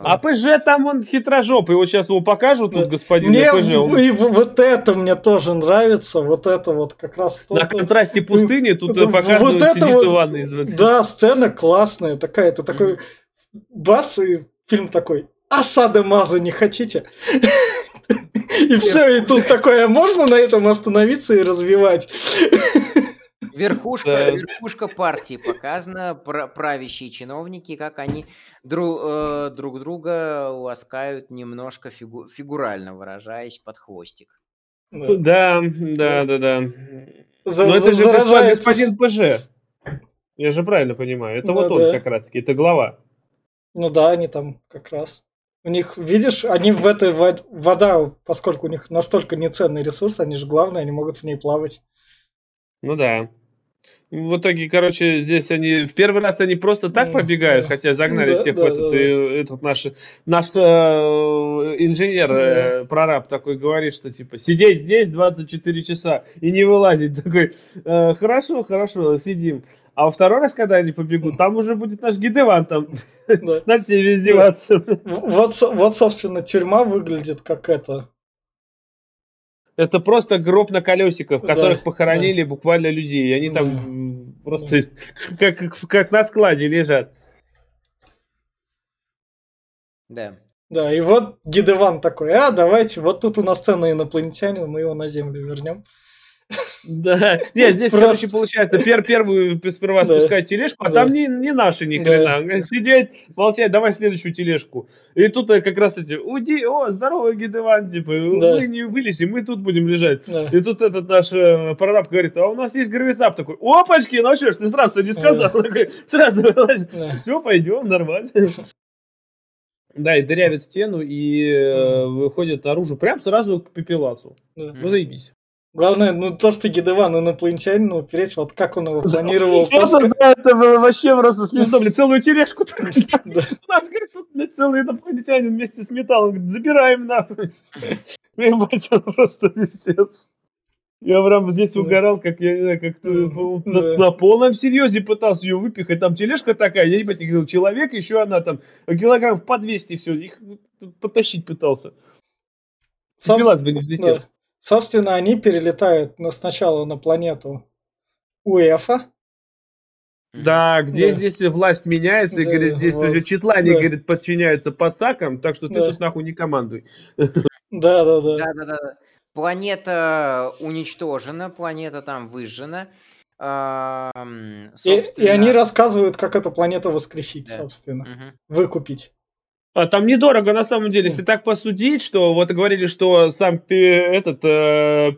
А ПЖ там он хитрожопый, вот сейчас его покажут Да. господин Мне ПЖ. он- и вот это мне тоже нравится, вот это вот как раз то- На контрасте пустыни тут показывают, вот это сидит вот- Иван из воды. Да, сцена классная такая, ты такой, бац, и фильм такой, осада Маза не хотите? И все, и тут такое, а можно на этом остановиться и развивать? Верхушка, Да. верхушка партии показана, пра- правящие чиновники, как они дру- э, друг друга ласкают немножко фигу- фигурально выражаясь под хвостик. Да. Да, да, да, да. За- Но это же заражается господин ПЖ. Я же правильно понимаю. Это Ну вот он да. как раз таки, это глава. Ну да, они там как раз. У них, видишь, они в этой вод- вода, поскольку у них настолько неценный ресурс, они же главные, они могут в ней плавать. Ну да. В итоге, короче, здесь они в первый раз они просто так пробегают, хотя загнали Да, всех да, в этот, да, и этот наш, наш э, инженер, э, прораб такой говорит, что типа сидеть здесь 24 часа и не вылазить. Такой, «Э, хорошо, хорошо, сидим. А во второй раз, когда они побегут, там уже будет наш Гидеван там Да. над всеми издеваться. Вот, вот, собственно, тюрьма выглядит как это. Это просто гроб на колесиках, в Да, которых похоронили буквально людей. И они там Да. просто как, как, как на складе лежат. Да. Да, и вот Гидеван такой, а, давайте, вот тут у нас ценный инопланетянин, мы его на Землю вернем. Да. Не, здесь, Просто- короче, получается, пер, первую сперва Да. спускают тележку, а Да. там не, не наши ни хрена. Сидеть, молчать, давай следующую тележку. И тут э, как раз эти, уйди, о, здорово, Гидеван, типа, Да. мы не вылезем, мы тут будем лежать. Да. И тут этот наш э, прораб говорит, а у нас есть гравицап такой, опачки, ну что ж, ты сразу не сказал. Такой, Сразу. Да. Все, пойдем, нормально. Да, и дырявит стену и э, выходит наружу прям сразу к пепелацу. Да. Ну, заебись. Главное, ну то, что Гидеван инопланетянин упереть, вот как он его планировал. Это, пуска- да, это было вообще просто смешно, блин, целую тележку. У нас, говорит, тут блин, целый инопланетянин вместе с металлом, говорит, забираем нахуй. Ебать, он просто пиздец. Я прям здесь угорал, как я не знаю, как на, на полном серьезе пытался ее выпихать. Там тележка такая, я ебать, говорил, человек, еще она там килограмм по 200 все, их потащить пытался. Соб- Пилат бы не взлетел. да. Собственно, они перелетают на, сначала на планету Уэфа. Да, где Да. здесь власть меняется, и Да, говорит, здесь власть. уже читлане, Да. говорит, подчиняются подсакам, так что ты Да. тут нахуй не командуй. Да, да, да. Да-да-да. Планета уничтожена, планета там выжжена. Ам, И, и собственно, они рассказывают, как эту планету воскресить, Да. собственно. мгм. Выкупить. А там недорого на самом деле, если так посудить, что вот говорили, что сам пе- этот э,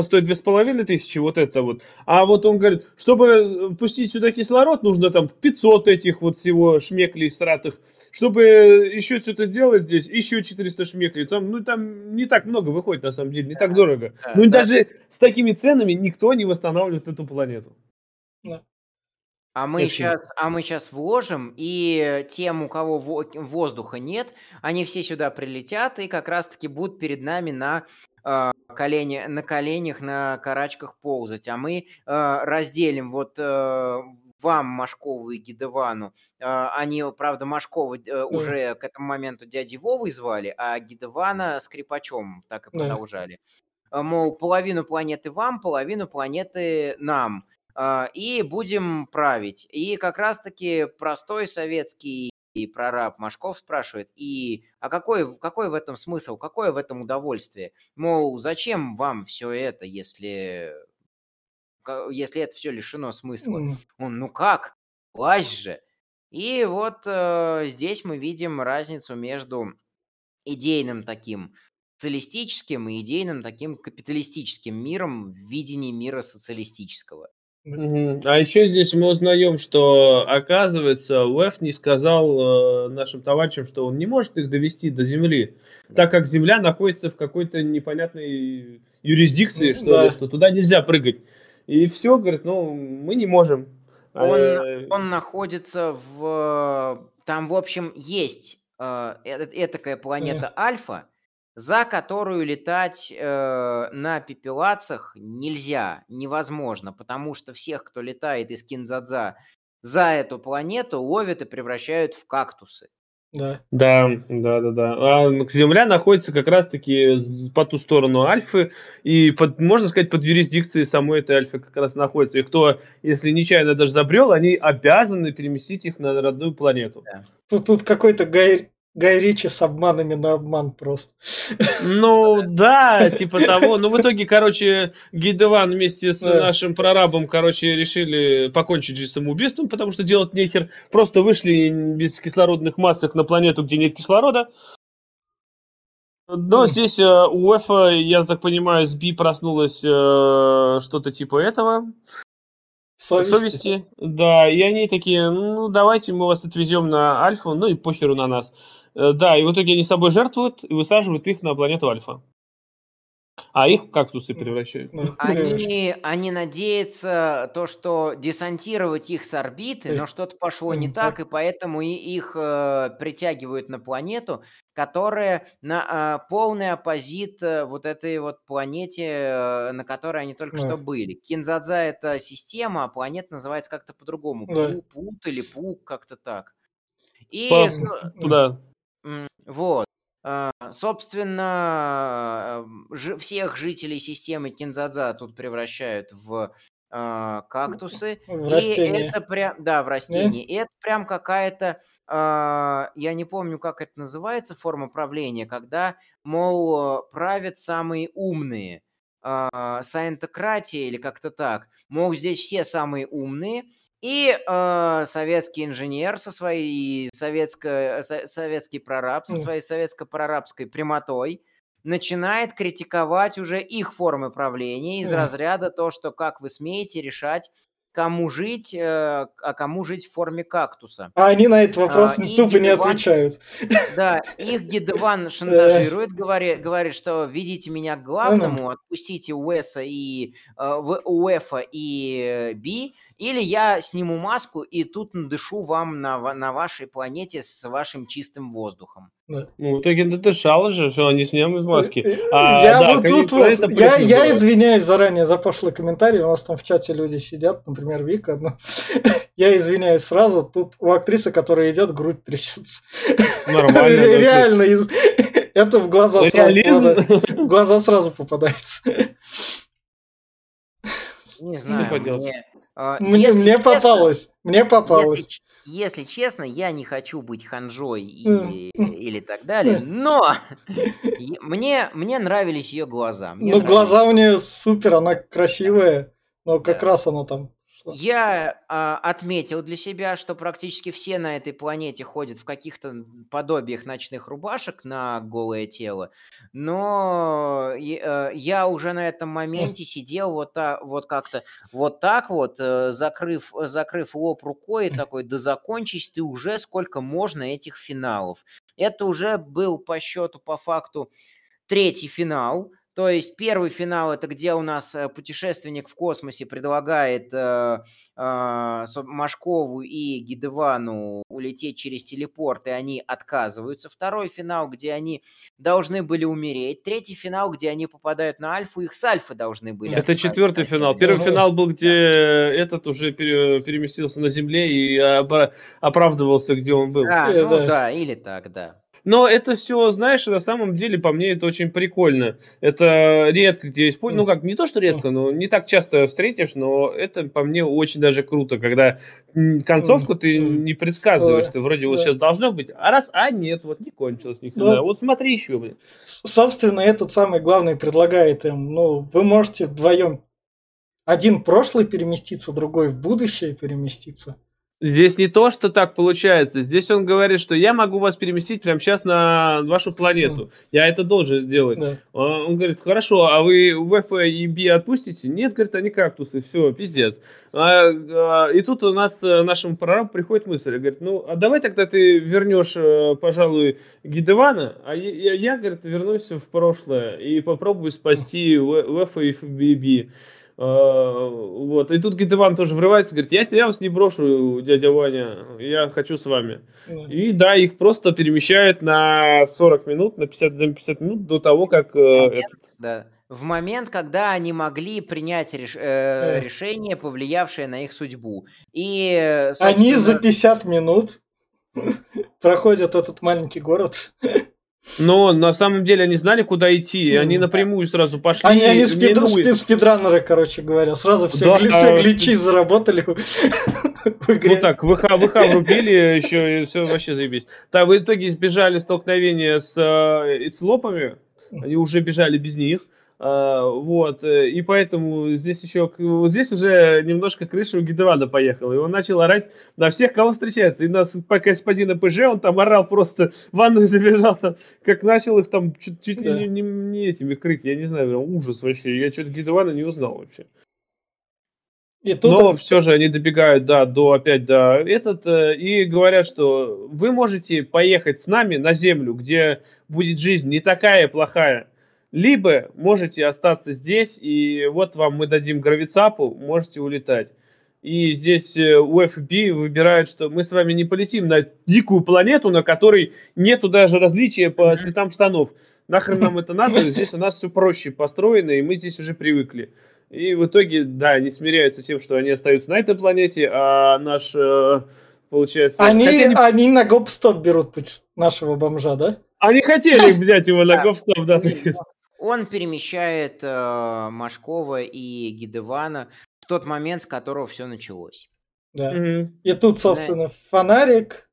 стоит две с половиной тысячи, вот это вот. А вот он говорит, чтобы пустить сюда кислород, нужно там в 500 этих вот всего шмеклей сратых. Чтобы еще что-то сделать здесь, еще 400 шмеклей. Там, ну, там не так много выходит, на самом деле, не так дорого. ну, даже с такими ценами никто не восстанавливает эту планету. А мы Очень. сейчас, а мы сейчас вложим, и тем, у кого во- воздуха нет, они все сюда прилетят и как раз-таки будут перед нами на э, колени, на коленях, на карачках ползать. А мы э, разделим вот э, вам, Машкову и Гидевану. э, они, правда, Машкова э, уже к этому моменту дяди Вовой звали, а Гидевана скрипачом так и Да. продолжали. Э, Мол, половину планеты вам, половину планеты нам а, и будем править. И как раз-таки простой советский прораб Машков спрашивает, и а какой, какой в этом смысл, какое в этом удовольствие? Мол, зачем вам все это, если, если это все лишено смысла? Он, ну как? Власть же. И вот э, здесь мы видим разницу между идейным таким социалистическим и идейным таким капиталистическим миром в видении мира социалистического. А еще здесь мы узнаем, что, оказывается, УЭФ не сказал э, нашим товарищам, что он не может их довести до Земли, так как Земля находится в какой-то непонятной юрисдикции, что Да. что туда нельзя прыгать. И все, говорит, ну, мы не можем. Он, Э, он находится в... Там, в общем, есть э, э- этакая планета Альфа, за которую летать э, на пепелацах нельзя, невозможно, потому что всех, кто летает из Кинзадза за эту планету, ловят и превращают в кактусы. Да. Да, да, да, да. А Земля находится как раз-таки по ту сторону Альфы, и под, можно сказать, под юрисдикцией самой этой Альфы как раз находится. И кто, если нечаянно даже забрел, они обязаны переместить их на родную планету. Тут, тут какой-то Гай, Гай Ричи с обманами на обман просто. Ну, да, типа того. Но в итоге, короче, Гидеван вместе с Да. нашим прорабом, короче, решили покончить жизнь самоубийством, потому что делать нехер. Просто вышли без кислородных масок на планету, где нет кислорода. Но здесь э, у УЭФа, я так понимаю, СБИ проснулась э, что-то типа этого. Совести. Совести. Да, и они такие, ну, давайте мы вас отвезем на Альфу, ну и похеру на нас. Э, Да, и в итоге они с собой жертвуют и высаживают их на планету Альфа. А их в кактусы превращают. Ну, Они, они надеются то, что десантировать их с орбиты, но что-то пошло не так, и поэтому и их э, притягивают на планету, которая на а, полный оппозит э, вот этой вот планете, э, на которой они только Да. что были. Кинзадза это система, а планета называется как-то по-другому. Да. Пу- Пут или Пук, как-то так. И, По- со- Да. Вот. А, Собственно, всех жителей системы Кинзадза тут превращают в а, кактусы. В И это прям, да, в растении. И это прям какая-то, а, я не помню, как это называется, форма правления, когда, мол, правят самые умные. А, Саентократия или как-то так. Мол, здесь все самые умные, и э, советский инженер со своей советско, со- советский прораб со своей советско-прорабской прямотой начинает критиковать уже их формы правления из разряда то, что как вы смеете решать, кому жить, э, а кому жить в форме кактуса. А они на этот вопрос А, тупо не Гидеван- отвечают. Да, их Гидеван шантажирует, говорит, говорит, что ведите меня к главному, отпустите Уэса и э, Уэфа и э, Би, или я сниму маску и тут надышу вам на, на вашей планете с вашим чистым воздухом. Ну, в итоге надышал же, что они снимут маски. А, я да, вот тут вот, это я, я извиняюсь заранее за пошлый комментарий, у нас там в чате люди сидят, например, Вика, но я извиняюсь сразу, тут у актрисы, которая идет, грудь трясется. Нормально. Реально, из- это в глаза сразу. В глаза сразу попадается. Не знаю, мне, э, Мне попалось, мне попалось. Если честно, я не хочу быть ханжой и- или так далее, но мне, мне нравились ее глаза. мне Ну, нравились. глаза у нее супер, она красивая, но как Да. раз она там... шла. Я а, отметил для себя, что практически все на этой планете ходят в каких-то подобиях ночных рубашек на голое тело, но э, я уже на этом моменте сидел вот, та- вот как-то вот так вот, э, закрыв, закрыв лоб рукой, и такой, да закончись ты уже, сколько можно этих финалов. Это уже был по счету, по факту, третий финал. То есть первый финал это где у нас э, путешественник в космосе предлагает э, э, Машкову и Гидевану улететь через телепорт, и они отказываются. Второй финал, где они должны были умереть. Третий финал, где они попадают на Альфу, их с Альфы должны были Это отправить четвертый на финал. Первый Ага. финал был, где этот уже пере- переместился на земле и оправдывался, где он был. А, Э, ну да. да, или так, да. Но это все, знаешь, на самом деле, по мне, это очень прикольно. Это редко где используют. Ну, как, не то, что редко, но не так часто встретишь, но это, по мне, очень даже круто, когда концовку ты не предсказываешь, ты вроде вот сейчас должно быть, а раз, а нет, вот не кончилось ни хрена. Вот смотри еще, блин. Собственно, этот самый главный предлагает им, ну, вы можете вдвоем один в прошлое переместиться, другой в будущее переместиться. Здесь не то, что так получается. Здесь он говорит, что я могу вас переместить прямо сейчас на вашу планету. Я это должен сделать. Да. А Он говорит, хорошо, а вы ВФ и Би отпустите? Нет, говорит, они кактусы, все, пиздец. А, а, и тут у нас, э, нашему прорабу приходит мысль, говорит, ну, а давай тогда ты вернешь, э, пожалуй, Гидевана, а я, я, я, говорит, вернусь в прошлое и попробую спасти ВФ и Би. А, Вот, и тут Гидеван тоже врывается, говорит, я тебя вас не брошу, дядя Ваня, я хочу с вами. Да. И да, их просто перемещают на 40 минут, на 50, за 50 минут до того, как э, Момент, этот- да. В момент, когда они могли принять реш- э, решение, повлиявшее на их судьбу. И, э, Они за собственно, 50 минут проходят этот маленький город. Но на самом деле они знали, куда идти, и они Мгм. напрямую сразу пошли. Они, они спид- минуя- спид- спидранеры, короче говоря. Сразу все, Да, гли- все гличи заработали Ну так, ВХ, ВХ врубили еще, и все вообще заебись. Так, в итоге избежали столкновения с э, эцлопами, они уже бежали без них. А, вот, э, и поэтому здесь еще, вот здесь уже немножко крыша у Гидевана поехала, и он начал орать на всех, кого встречается, и нас по господина ПЖ, он там орал просто, в ванную забежал, там, как начал их там чуть, чуть ли Да. не, не- не этими крыть, я не знаю, прям ужас вообще, я что-то Гидевана не узнал вообще. И тут Но он- все же они добегают, да, до опять до этот э, и говорят, что вы можете поехать с нами на Землю, где будет жизнь не такая плохая. Либо можете остаться здесь, и вот вам мы дадим гравицапу, можете улетать. И здесь э, у FB выбирают, что мы с вами не полетим на дикую планету, на которой нету даже различия по цветам штанов. Нахрен нам это надо? Здесь у нас все проще построено, и мы здесь уже привыкли. И в итоге, да, они смиряются с тем, что они остаются на этой планете, а наш, э, получается... Они, они... они на гоп-стоп берут нашего бомжа, да? Они хотели взять его на гоп-стоп, да. Он перемещает э, Машкова и Гидевана в тот момент, с которого все началось. Да. Угу. И тут, собственно, да. фонарик.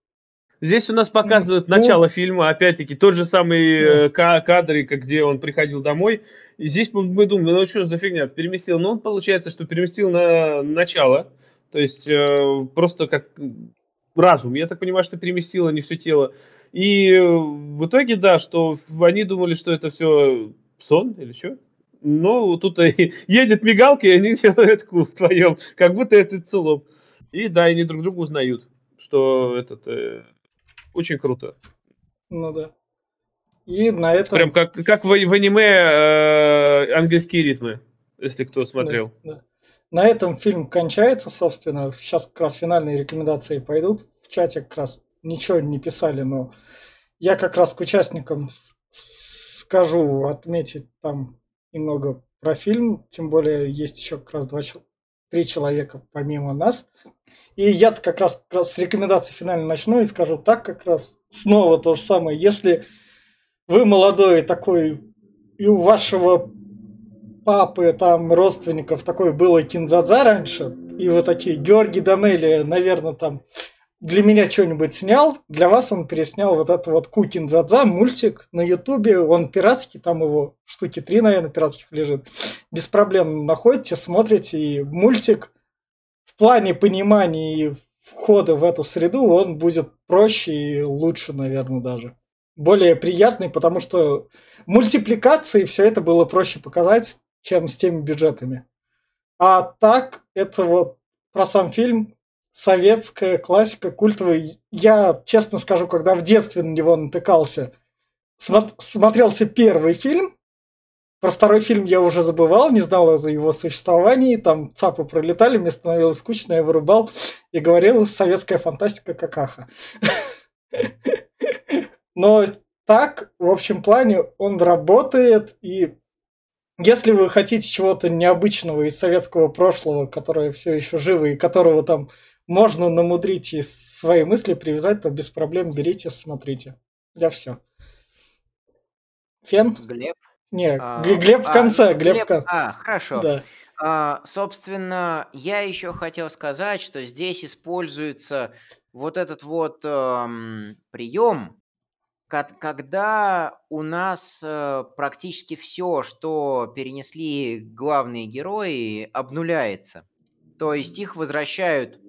Здесь у нас показывают ну, начало фильма, опять-таки, тот же самый да. э, кадр, где он приходил домой. И здесь мы, думаем, ну что за фигня, переместил. Но он получается, что переместил на начало. То есть э, просто как разум. Я так понимаю, что переместило не все тело. И э, в итоге, да, что они думали, что это все сон или что? Но тут едет мигалка, и они делают куб вдвоем, как будто это целом. И да, они друг друга узнают, что этот э, очень круто. Ну да. И на этом... Прям как, как в, в аниме э, английские ритмы, если кто смотрел. Да, да. На этом фильм кончается, собственно. Сейчас как раз финальные рекомендации пойдут. В чате как раз ничего не писали, но я как раз к участникам скажу отметить там немного про фильм, тем более есть еще как раз два, три человека помимо нас. И я как раз, как раз с рекомендации финально начну и скажу так как раз снова то же самое. Если вы молодой такой, и у вашего папы, там, родственников такой было кинзадза раньше, и вы такие, Георгий Данелли, наверное, там для меня что-нибудь снял, для вас он переснял вот это вот Кукин Задза, мультик на Ютубе, он пиратский, там его штуки три, наверное, пиратских лежит. Без проблем находите, смотрите, и мультик в плане понимания и входа в эту среду, он будет проще и лучше, наверное, даже. Более приятный, потому что мультипликации все это было проще показать, чем с теми бюджетами. А так, это вот про сам фильм советская классика культовая. Я, честно скажу, когда в детстве на него натыкался, смотрелся первый фильм, про второй фильм я уже забывал, не знал за его существовании. Там цапы пролетали, мне становилось скучно, я вырубал и говорил, советская фантастика какаха. Но так, в общем плане, он работает, и если вы хотите чего-то необычного из советского прошлого, которое все еще живо и которого там можно намудрить и свои мысли привязать, то без проблем берите, смотрите. Я все. Фен? Глеб? Не, а, Глеб в а, конце. А, Глеб, Глеб. А, хорошо. Да. А, собственно, я еще хотел сказать, что здесь используется вот этот вот эм, прием, когда у нас э, практически все, что перенесли главные герои, обнуляется. То есть их возвращают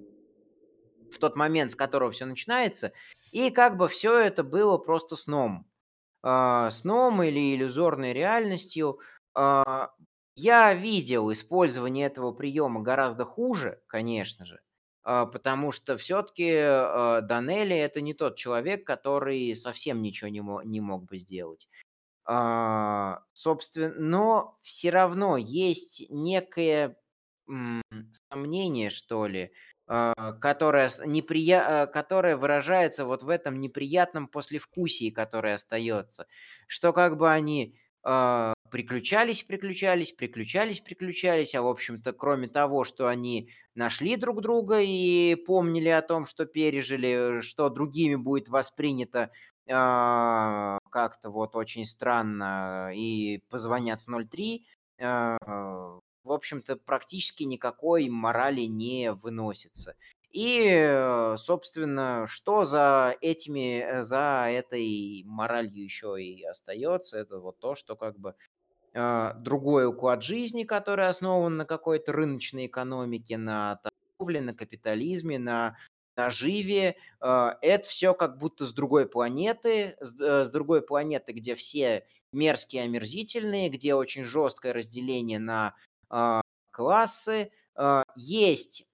в тот момент, с которого все начинается, и как бы все это было просто сном. Э, сном или иллюзорной реальностью. Э, я видел использование этого приема гораздо хуже, конечно же, э, потому что все-таки Данелли это не тот человек, который совсем ничего не, мог, бы сделать. Собственно, но все равно есть некое сомнение, что ли, а, которая, неприя... А, которая выражается вот в этом неприятном послевкусии, которое остается. Что как бы они э, приключались, приключались, приключались, приключались, а в общем-то, кроме того, что они нашли друг друга и помнили о том, что пережили, что другими будет воспринято э, как-то вот очень странно и позвонят в 03, э, в общем-то, практически никакой морали не выносится. И, э, собственно, что за этими, э, за этой моралью еще и остается, это вот то, что как бы э, другой уклад жизни, который основан на какой-то рыночной экономике, на торговле, на капитализме, на наживе. Это все как будто с другой планеты, с другой планеты, где все мерзкие, омерзительные, где очень жесткое разделение на классы. А, есть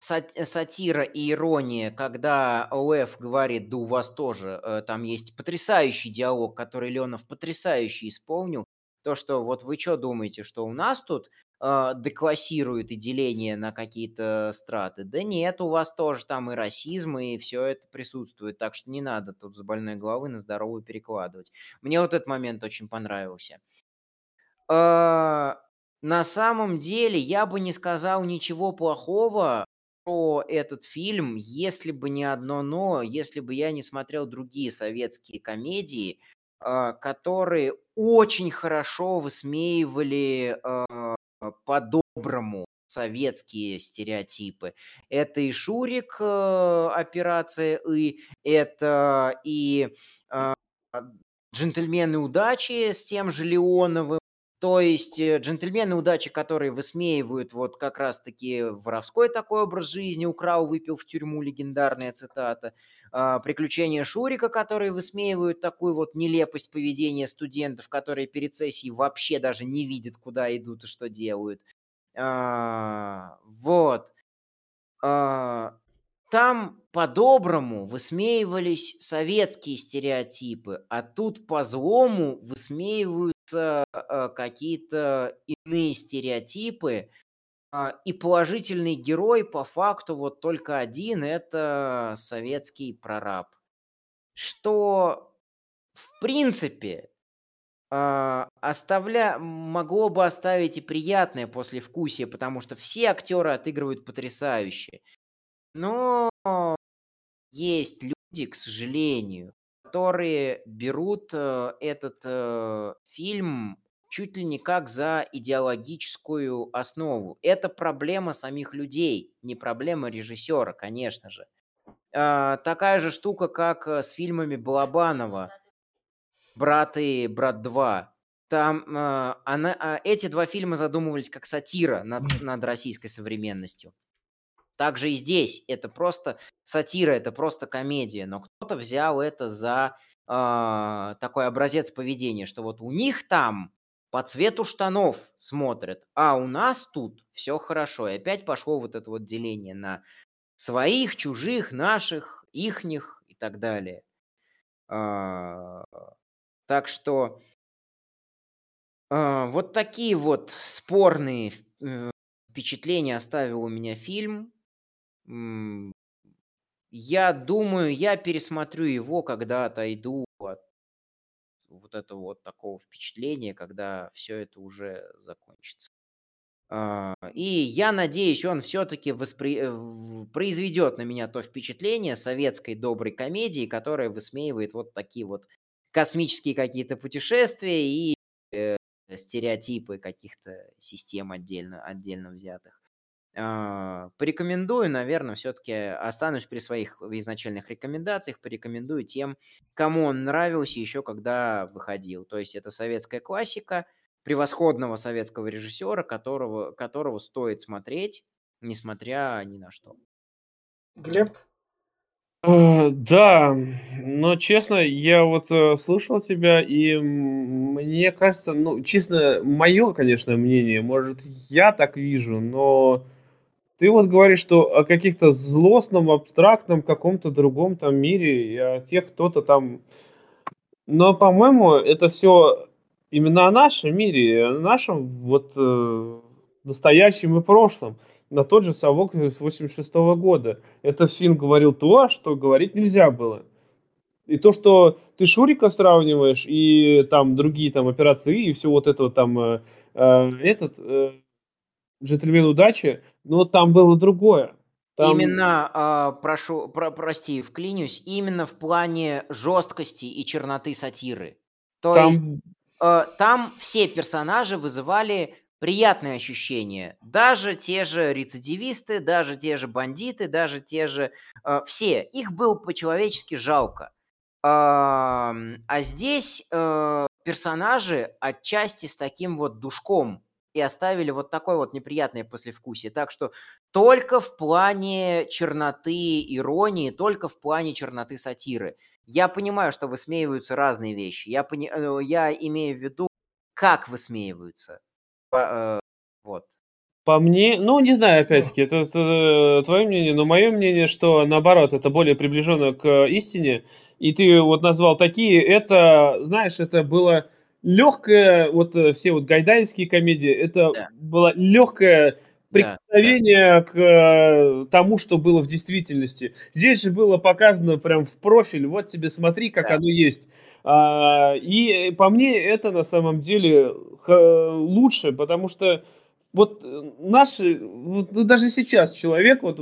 сатира и ирония, когда ОФ говорит, да у вас тоже, э, там есть потрясающий диалог, который Леонов потрясающе исполнил. То, что вот вы что думаете, что у нас тут э, деклассируют и деление на какие-то страты? Да нет, у вас тоже там и расизм, и все это присутствует, так что не надо тут с больной головы на здоровую перекладывать. Мне вот этот момент очень понравился. Э, на самом деле я бы не сказал ничего плохого про этот фильм, если бы не одно но, если бы я не смотрел другие советские комедии, а, которые очень хорошо высмеивали а, по-доброму советские стереотипы. Это и Шурик, э, операция И, это и э, джентльмены удачи с тем же Леоновым, то есть э, джентльмены удачи, которые высмеивают вот как раз-таки воровской такой образ жизни, украл, выпил в тюрьму, легендарная цитата. А, приключения Шурика, которые высмеивают такую вот нелепость поведения студентов, которые перед сессией вообще даже не видят, куда идут и что делают. А, вот. А, там по-доброму высмеивались советские стереотипы, а тут по-злому высмеиваются э, какие-то иные стереотипы, э, и положительный герой по факту вот только один – это советский прораб. Что, в принципе, э, оставля... могло бы оставить и приятное послевкусие, потому что все актеры отыгрывают потрясающе. Но есть люди, к сожалению, которые берут э, этот э, фильм чуть ли не как за идеологическую основу. Это проблема самих людей, не проблема режиссера, конечно же. А, такая же штука, как э, с фильмами Балабанова «Брат и брат 2». Там э, она, э, эти два фильма задумывались как сатира над, над российской современностью. Также и здесь это просто сатира, это просто комедия, но кто-то взял это за э, такой образец поведения, что вот у них там по цвету штанов смотрят, а у нас тут все хорошо. И опять пошло вот это вот деление на своих, чужих, наших, ихних и так далее. А, так что а, вот такие вот спорные э, впечатления оставил у меня фильм. Я думаю, я пересмотрю его, когда отойду от вот этого вот такого впечатления, когда все это уже закончится. А, и я надеюсь, он все-таки воспри... Э, произведет на меня то впечатление советской доброй комедии, которая высмеивает вот такие вот космические какие-то путешествия и э, стереотипы каких-то систем отдельно, отдельно взятых. А, порекомендую, наверное, все-таки останусь при своих изначальных рекомендациях, порекомендую тем, кому он нравился еще когда выходил. То есть это советская классика, превосходного советского режиссера, которого, которого стоит смотреть, несмотря ни на что. Глеб? Э, да, но честно, я вот э, слышал тебя, и мне кажется, ну, честно, мое, конечно, мнение, может, я так вижу, но ты вот говоришь, что о каких-то злостном, абстрактном каком-то другом там мире, и о тех кто-то там... Но, по-моему, это все именно о нашем мире, о нашем вот э, настоящем и прошлом, на тот же совок с 86 -го года. Этот фильм говорил то, что говорить нельзя было. И то, что ты Шурика сравниваешь, и там другие там операции, и все вот это вот там, э, э, этот, э, джентльмен удачи, но там было другое. Там... Именно, э, прошу, про, прости, вклинюсь, именно в плане жесткости и черноты сатиры. То там... есть э, там все персонажи вызывали приятные ощущения. Даже те же рецидивисты, даже те же бандиты, даже те же... Э, все. Их было по-человечески жалко. А здесь э, персонажи отчасти с таким вот душком и оставили вот такое вот неприятное послевкусие. Так что только в плане черноты иронии, только в плане черноты сатиры. Я понимаю, что высмеиваются разные вещи. Я, пони... Э, я имею в виду, как высмеиваются. Э, вот. По мне, ну, не знаю, опять-таки, это, это твое мнение, но мое мнение, что наоборот, это более приближено к истине. И ты вот назвал такие, это, знаешь, это было легкое, вот э, все вот гайдаевские комедии, это Да. было легкое Да, прикосновение к э, тому, что было в действительности. Здесь же было показано прям в профиль, вот тебе смотри, как Да. оно есть. А, и по мне это на самом деле лучше, потому что вот э, наши, вот, ну, даже сейчас человек, вот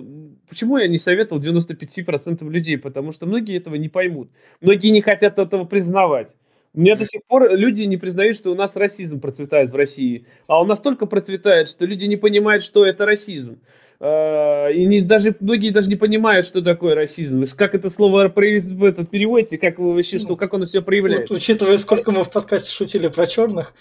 почему я не советовал 95% людей, потому что многие этого не поймут, многие не хотят этого признавать. Меня до сих пор люди не признают, что у нас расизм процветает в России, а он настолько процветает, что люди не понимают, что это расизм. А, И не, даже, многие даже не понимают, что такое расизм. Как это слово в этот переводите, как вы вообще, что, как оно себя проявляет. Вот, учитывая, сколько мы в подкасте шутили про черных.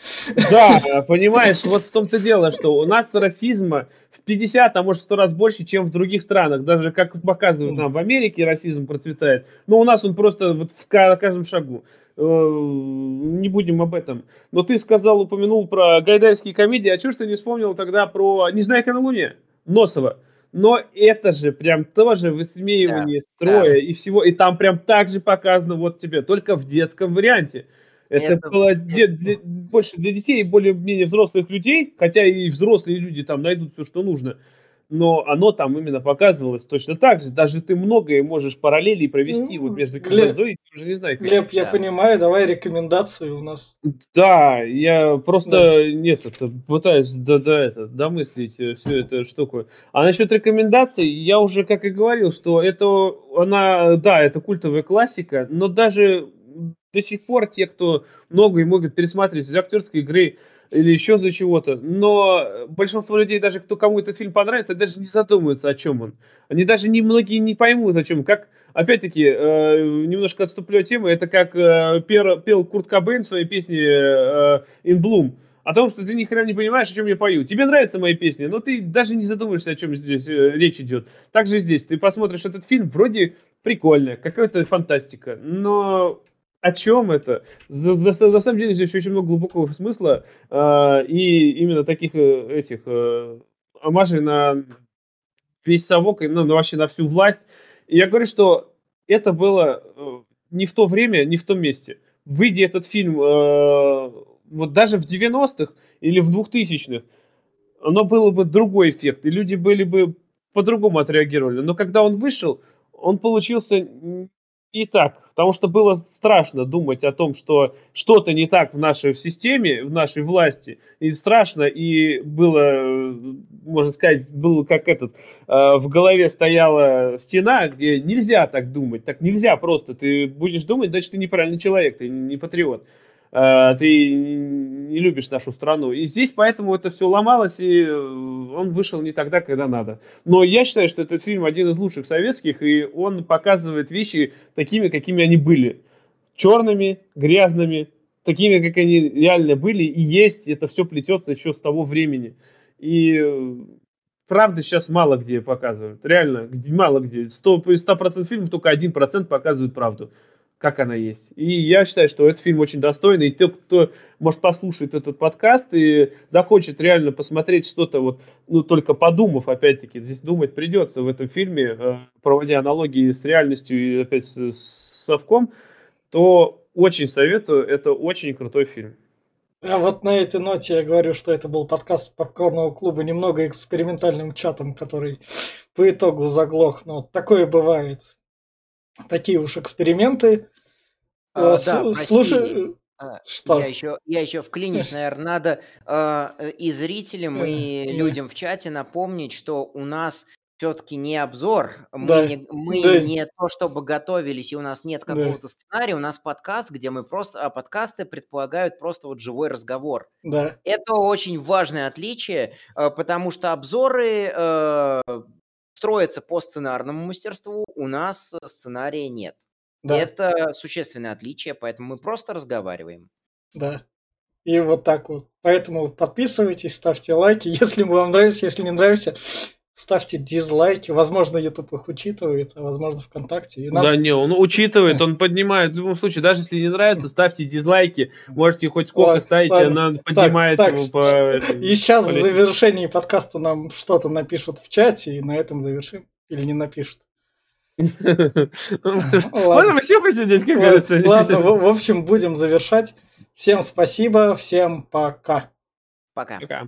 Да, понимаешь, вот в том-то дело, что у нас расизма в 50, а может в 100 раз больше, чем в других странах. Даже как показывают нам в Америке, расизм процветает. Но у нас он просто вот в ка- каждом шагу. Э, Не будем об этом. Но ты сказал, упомянул про гайдайские комедии, а чего ж ты не вспомнил тогда про «Незнайка на Луне» Носова? Но это же прям тоже высмеивание строя и всего. И там прям так же показано вот тебе, только в детском варианте. Это, Это- было де- для- больше для детей и более-менее взрослых людей, хотя и взрослые люди там найдут все, что нужно. Но оно там именно показывалось точно так же. Даже ты многое можешь параллели провести Ну, вот между Кинзой и уже не знаю. Глеб, я Да. понимаю, давай рекомендацию у нас. Да, я просто нет, это пытаюсь до, до это, домыслить всю эту штуку. А насчет рекомендаций, я уже как и говорил, что это она, да, это культовая классика, но даже до сих пор те, кто многое могут пересматривать из актерской игры или еще за чего-то, но большинство людей, даже кто кому этот фильм понравится, даже не задумываются, о чем он. Они даже не многие не поймут, о чем. Как, опять-таки, э, немножко отступлю от темы, это как э, пер- пел Курт Кобейн в своей песне э, In Bloom, о том, что ты ни хрена не понимаешь, о чем я пою. Тебе нравятся мои песни, но ты даже не задумываешься, о чем здесь э, речь идет. Так же и здесь. Ты посмотришь этот фильм, вроде прикольно, какая-то фантастика, но о чем это? За- за- на самом деле здесь очень много глубокого смысла э, и именно таких э, этих э, омажей на весь совок, и, ну, на- вообще на всю власть. И я говорю, что это было э, не в то время, не в том месте. Выйди этот фильм э, вот даже в 90-х или в 2000-х, оно было бы другой эффект, и люди были бы по-другому отреагировали. Но когда он вышел, он получился не так, потому что было страшно думать о том, что что-то не так в нашей системе, в нашей власти, и страшно, и было, э, можно сказать, было как этот, э, в голове стояла стена, где нельзя так думать, так нельзя просто, ты будешь думать, значит, ты неправильный человек, ты не патриот, ты не любишь нашу страну. И здесь поэтому это все ломалось, и э, он вышел не тогда, когда надо. Но я считаю, что этот фильм один из лучших советских, и он показывает вещи такими, какими они были. Черными, грязными, такими, как они реально были и есть. Это все плетется еще с того времени. И э, правда сейчас мало где показывают. Реально, мало где. 100, из 100% фильмов только 1% показывают правду как она есть. И я считаю, что этот фильм очень достойный. И тот, кто, может, послушает этот подкаст и захочет реально посмотреть что-то, вот, ну, только подумав, опять-таки, здесь думать придется в этом фильме, э, проводя аналогии с реальностью и опять с, с совком, то очень советую. Это очень крутой фильм. А вот на этой ноте я говорю, что это был подкаст попкорного клуба немного экспериментальным чатом, который по итогу заглох. Но такое бывает. Такие уж эксперименты. А, Э, с- да, слушай, А, что? Я еще, я еще вклинюсь, наверное, надо э, и зрителям, и людям в чате напомнить, что у нас все-таки не обзор, мы, Да, не, мы да. не то чтобы готовились, и у нас нет Да. какого-то сценария, у нас подкаст, где мы просто, а подкасты предполагают просто вот живой разговор. Да. Это очень важное отличие, э, потому что обзоры э, строятся по сценарному мастерству, у нас э, сценария нет. Да, Это существенное отличие, поэтому мы просто разговариваем. да. И вот так вот. Поэтому подписывайтесь, ставьте лайки. Если вам нравится, если не нравится, ставьте дизлайки. Возможно, YouTube их учитывает, а возможно, ВКонтакте. И нам... Да не, он учитывает, он поднимает. В любом случае, даже если не нравится, ставьте дизлайки. Можете хоть сколько ладно, ставить, ладно. она поднимает так, его так, по... И сейчас по в завершении подкаста нам что-то напишут в чате, и на этом завершим. Или не напишут. Можем еще посидеть, как говорится. Ладно, в общем, будем завершать. Всем спасибо, всем пока. Пока. Пока.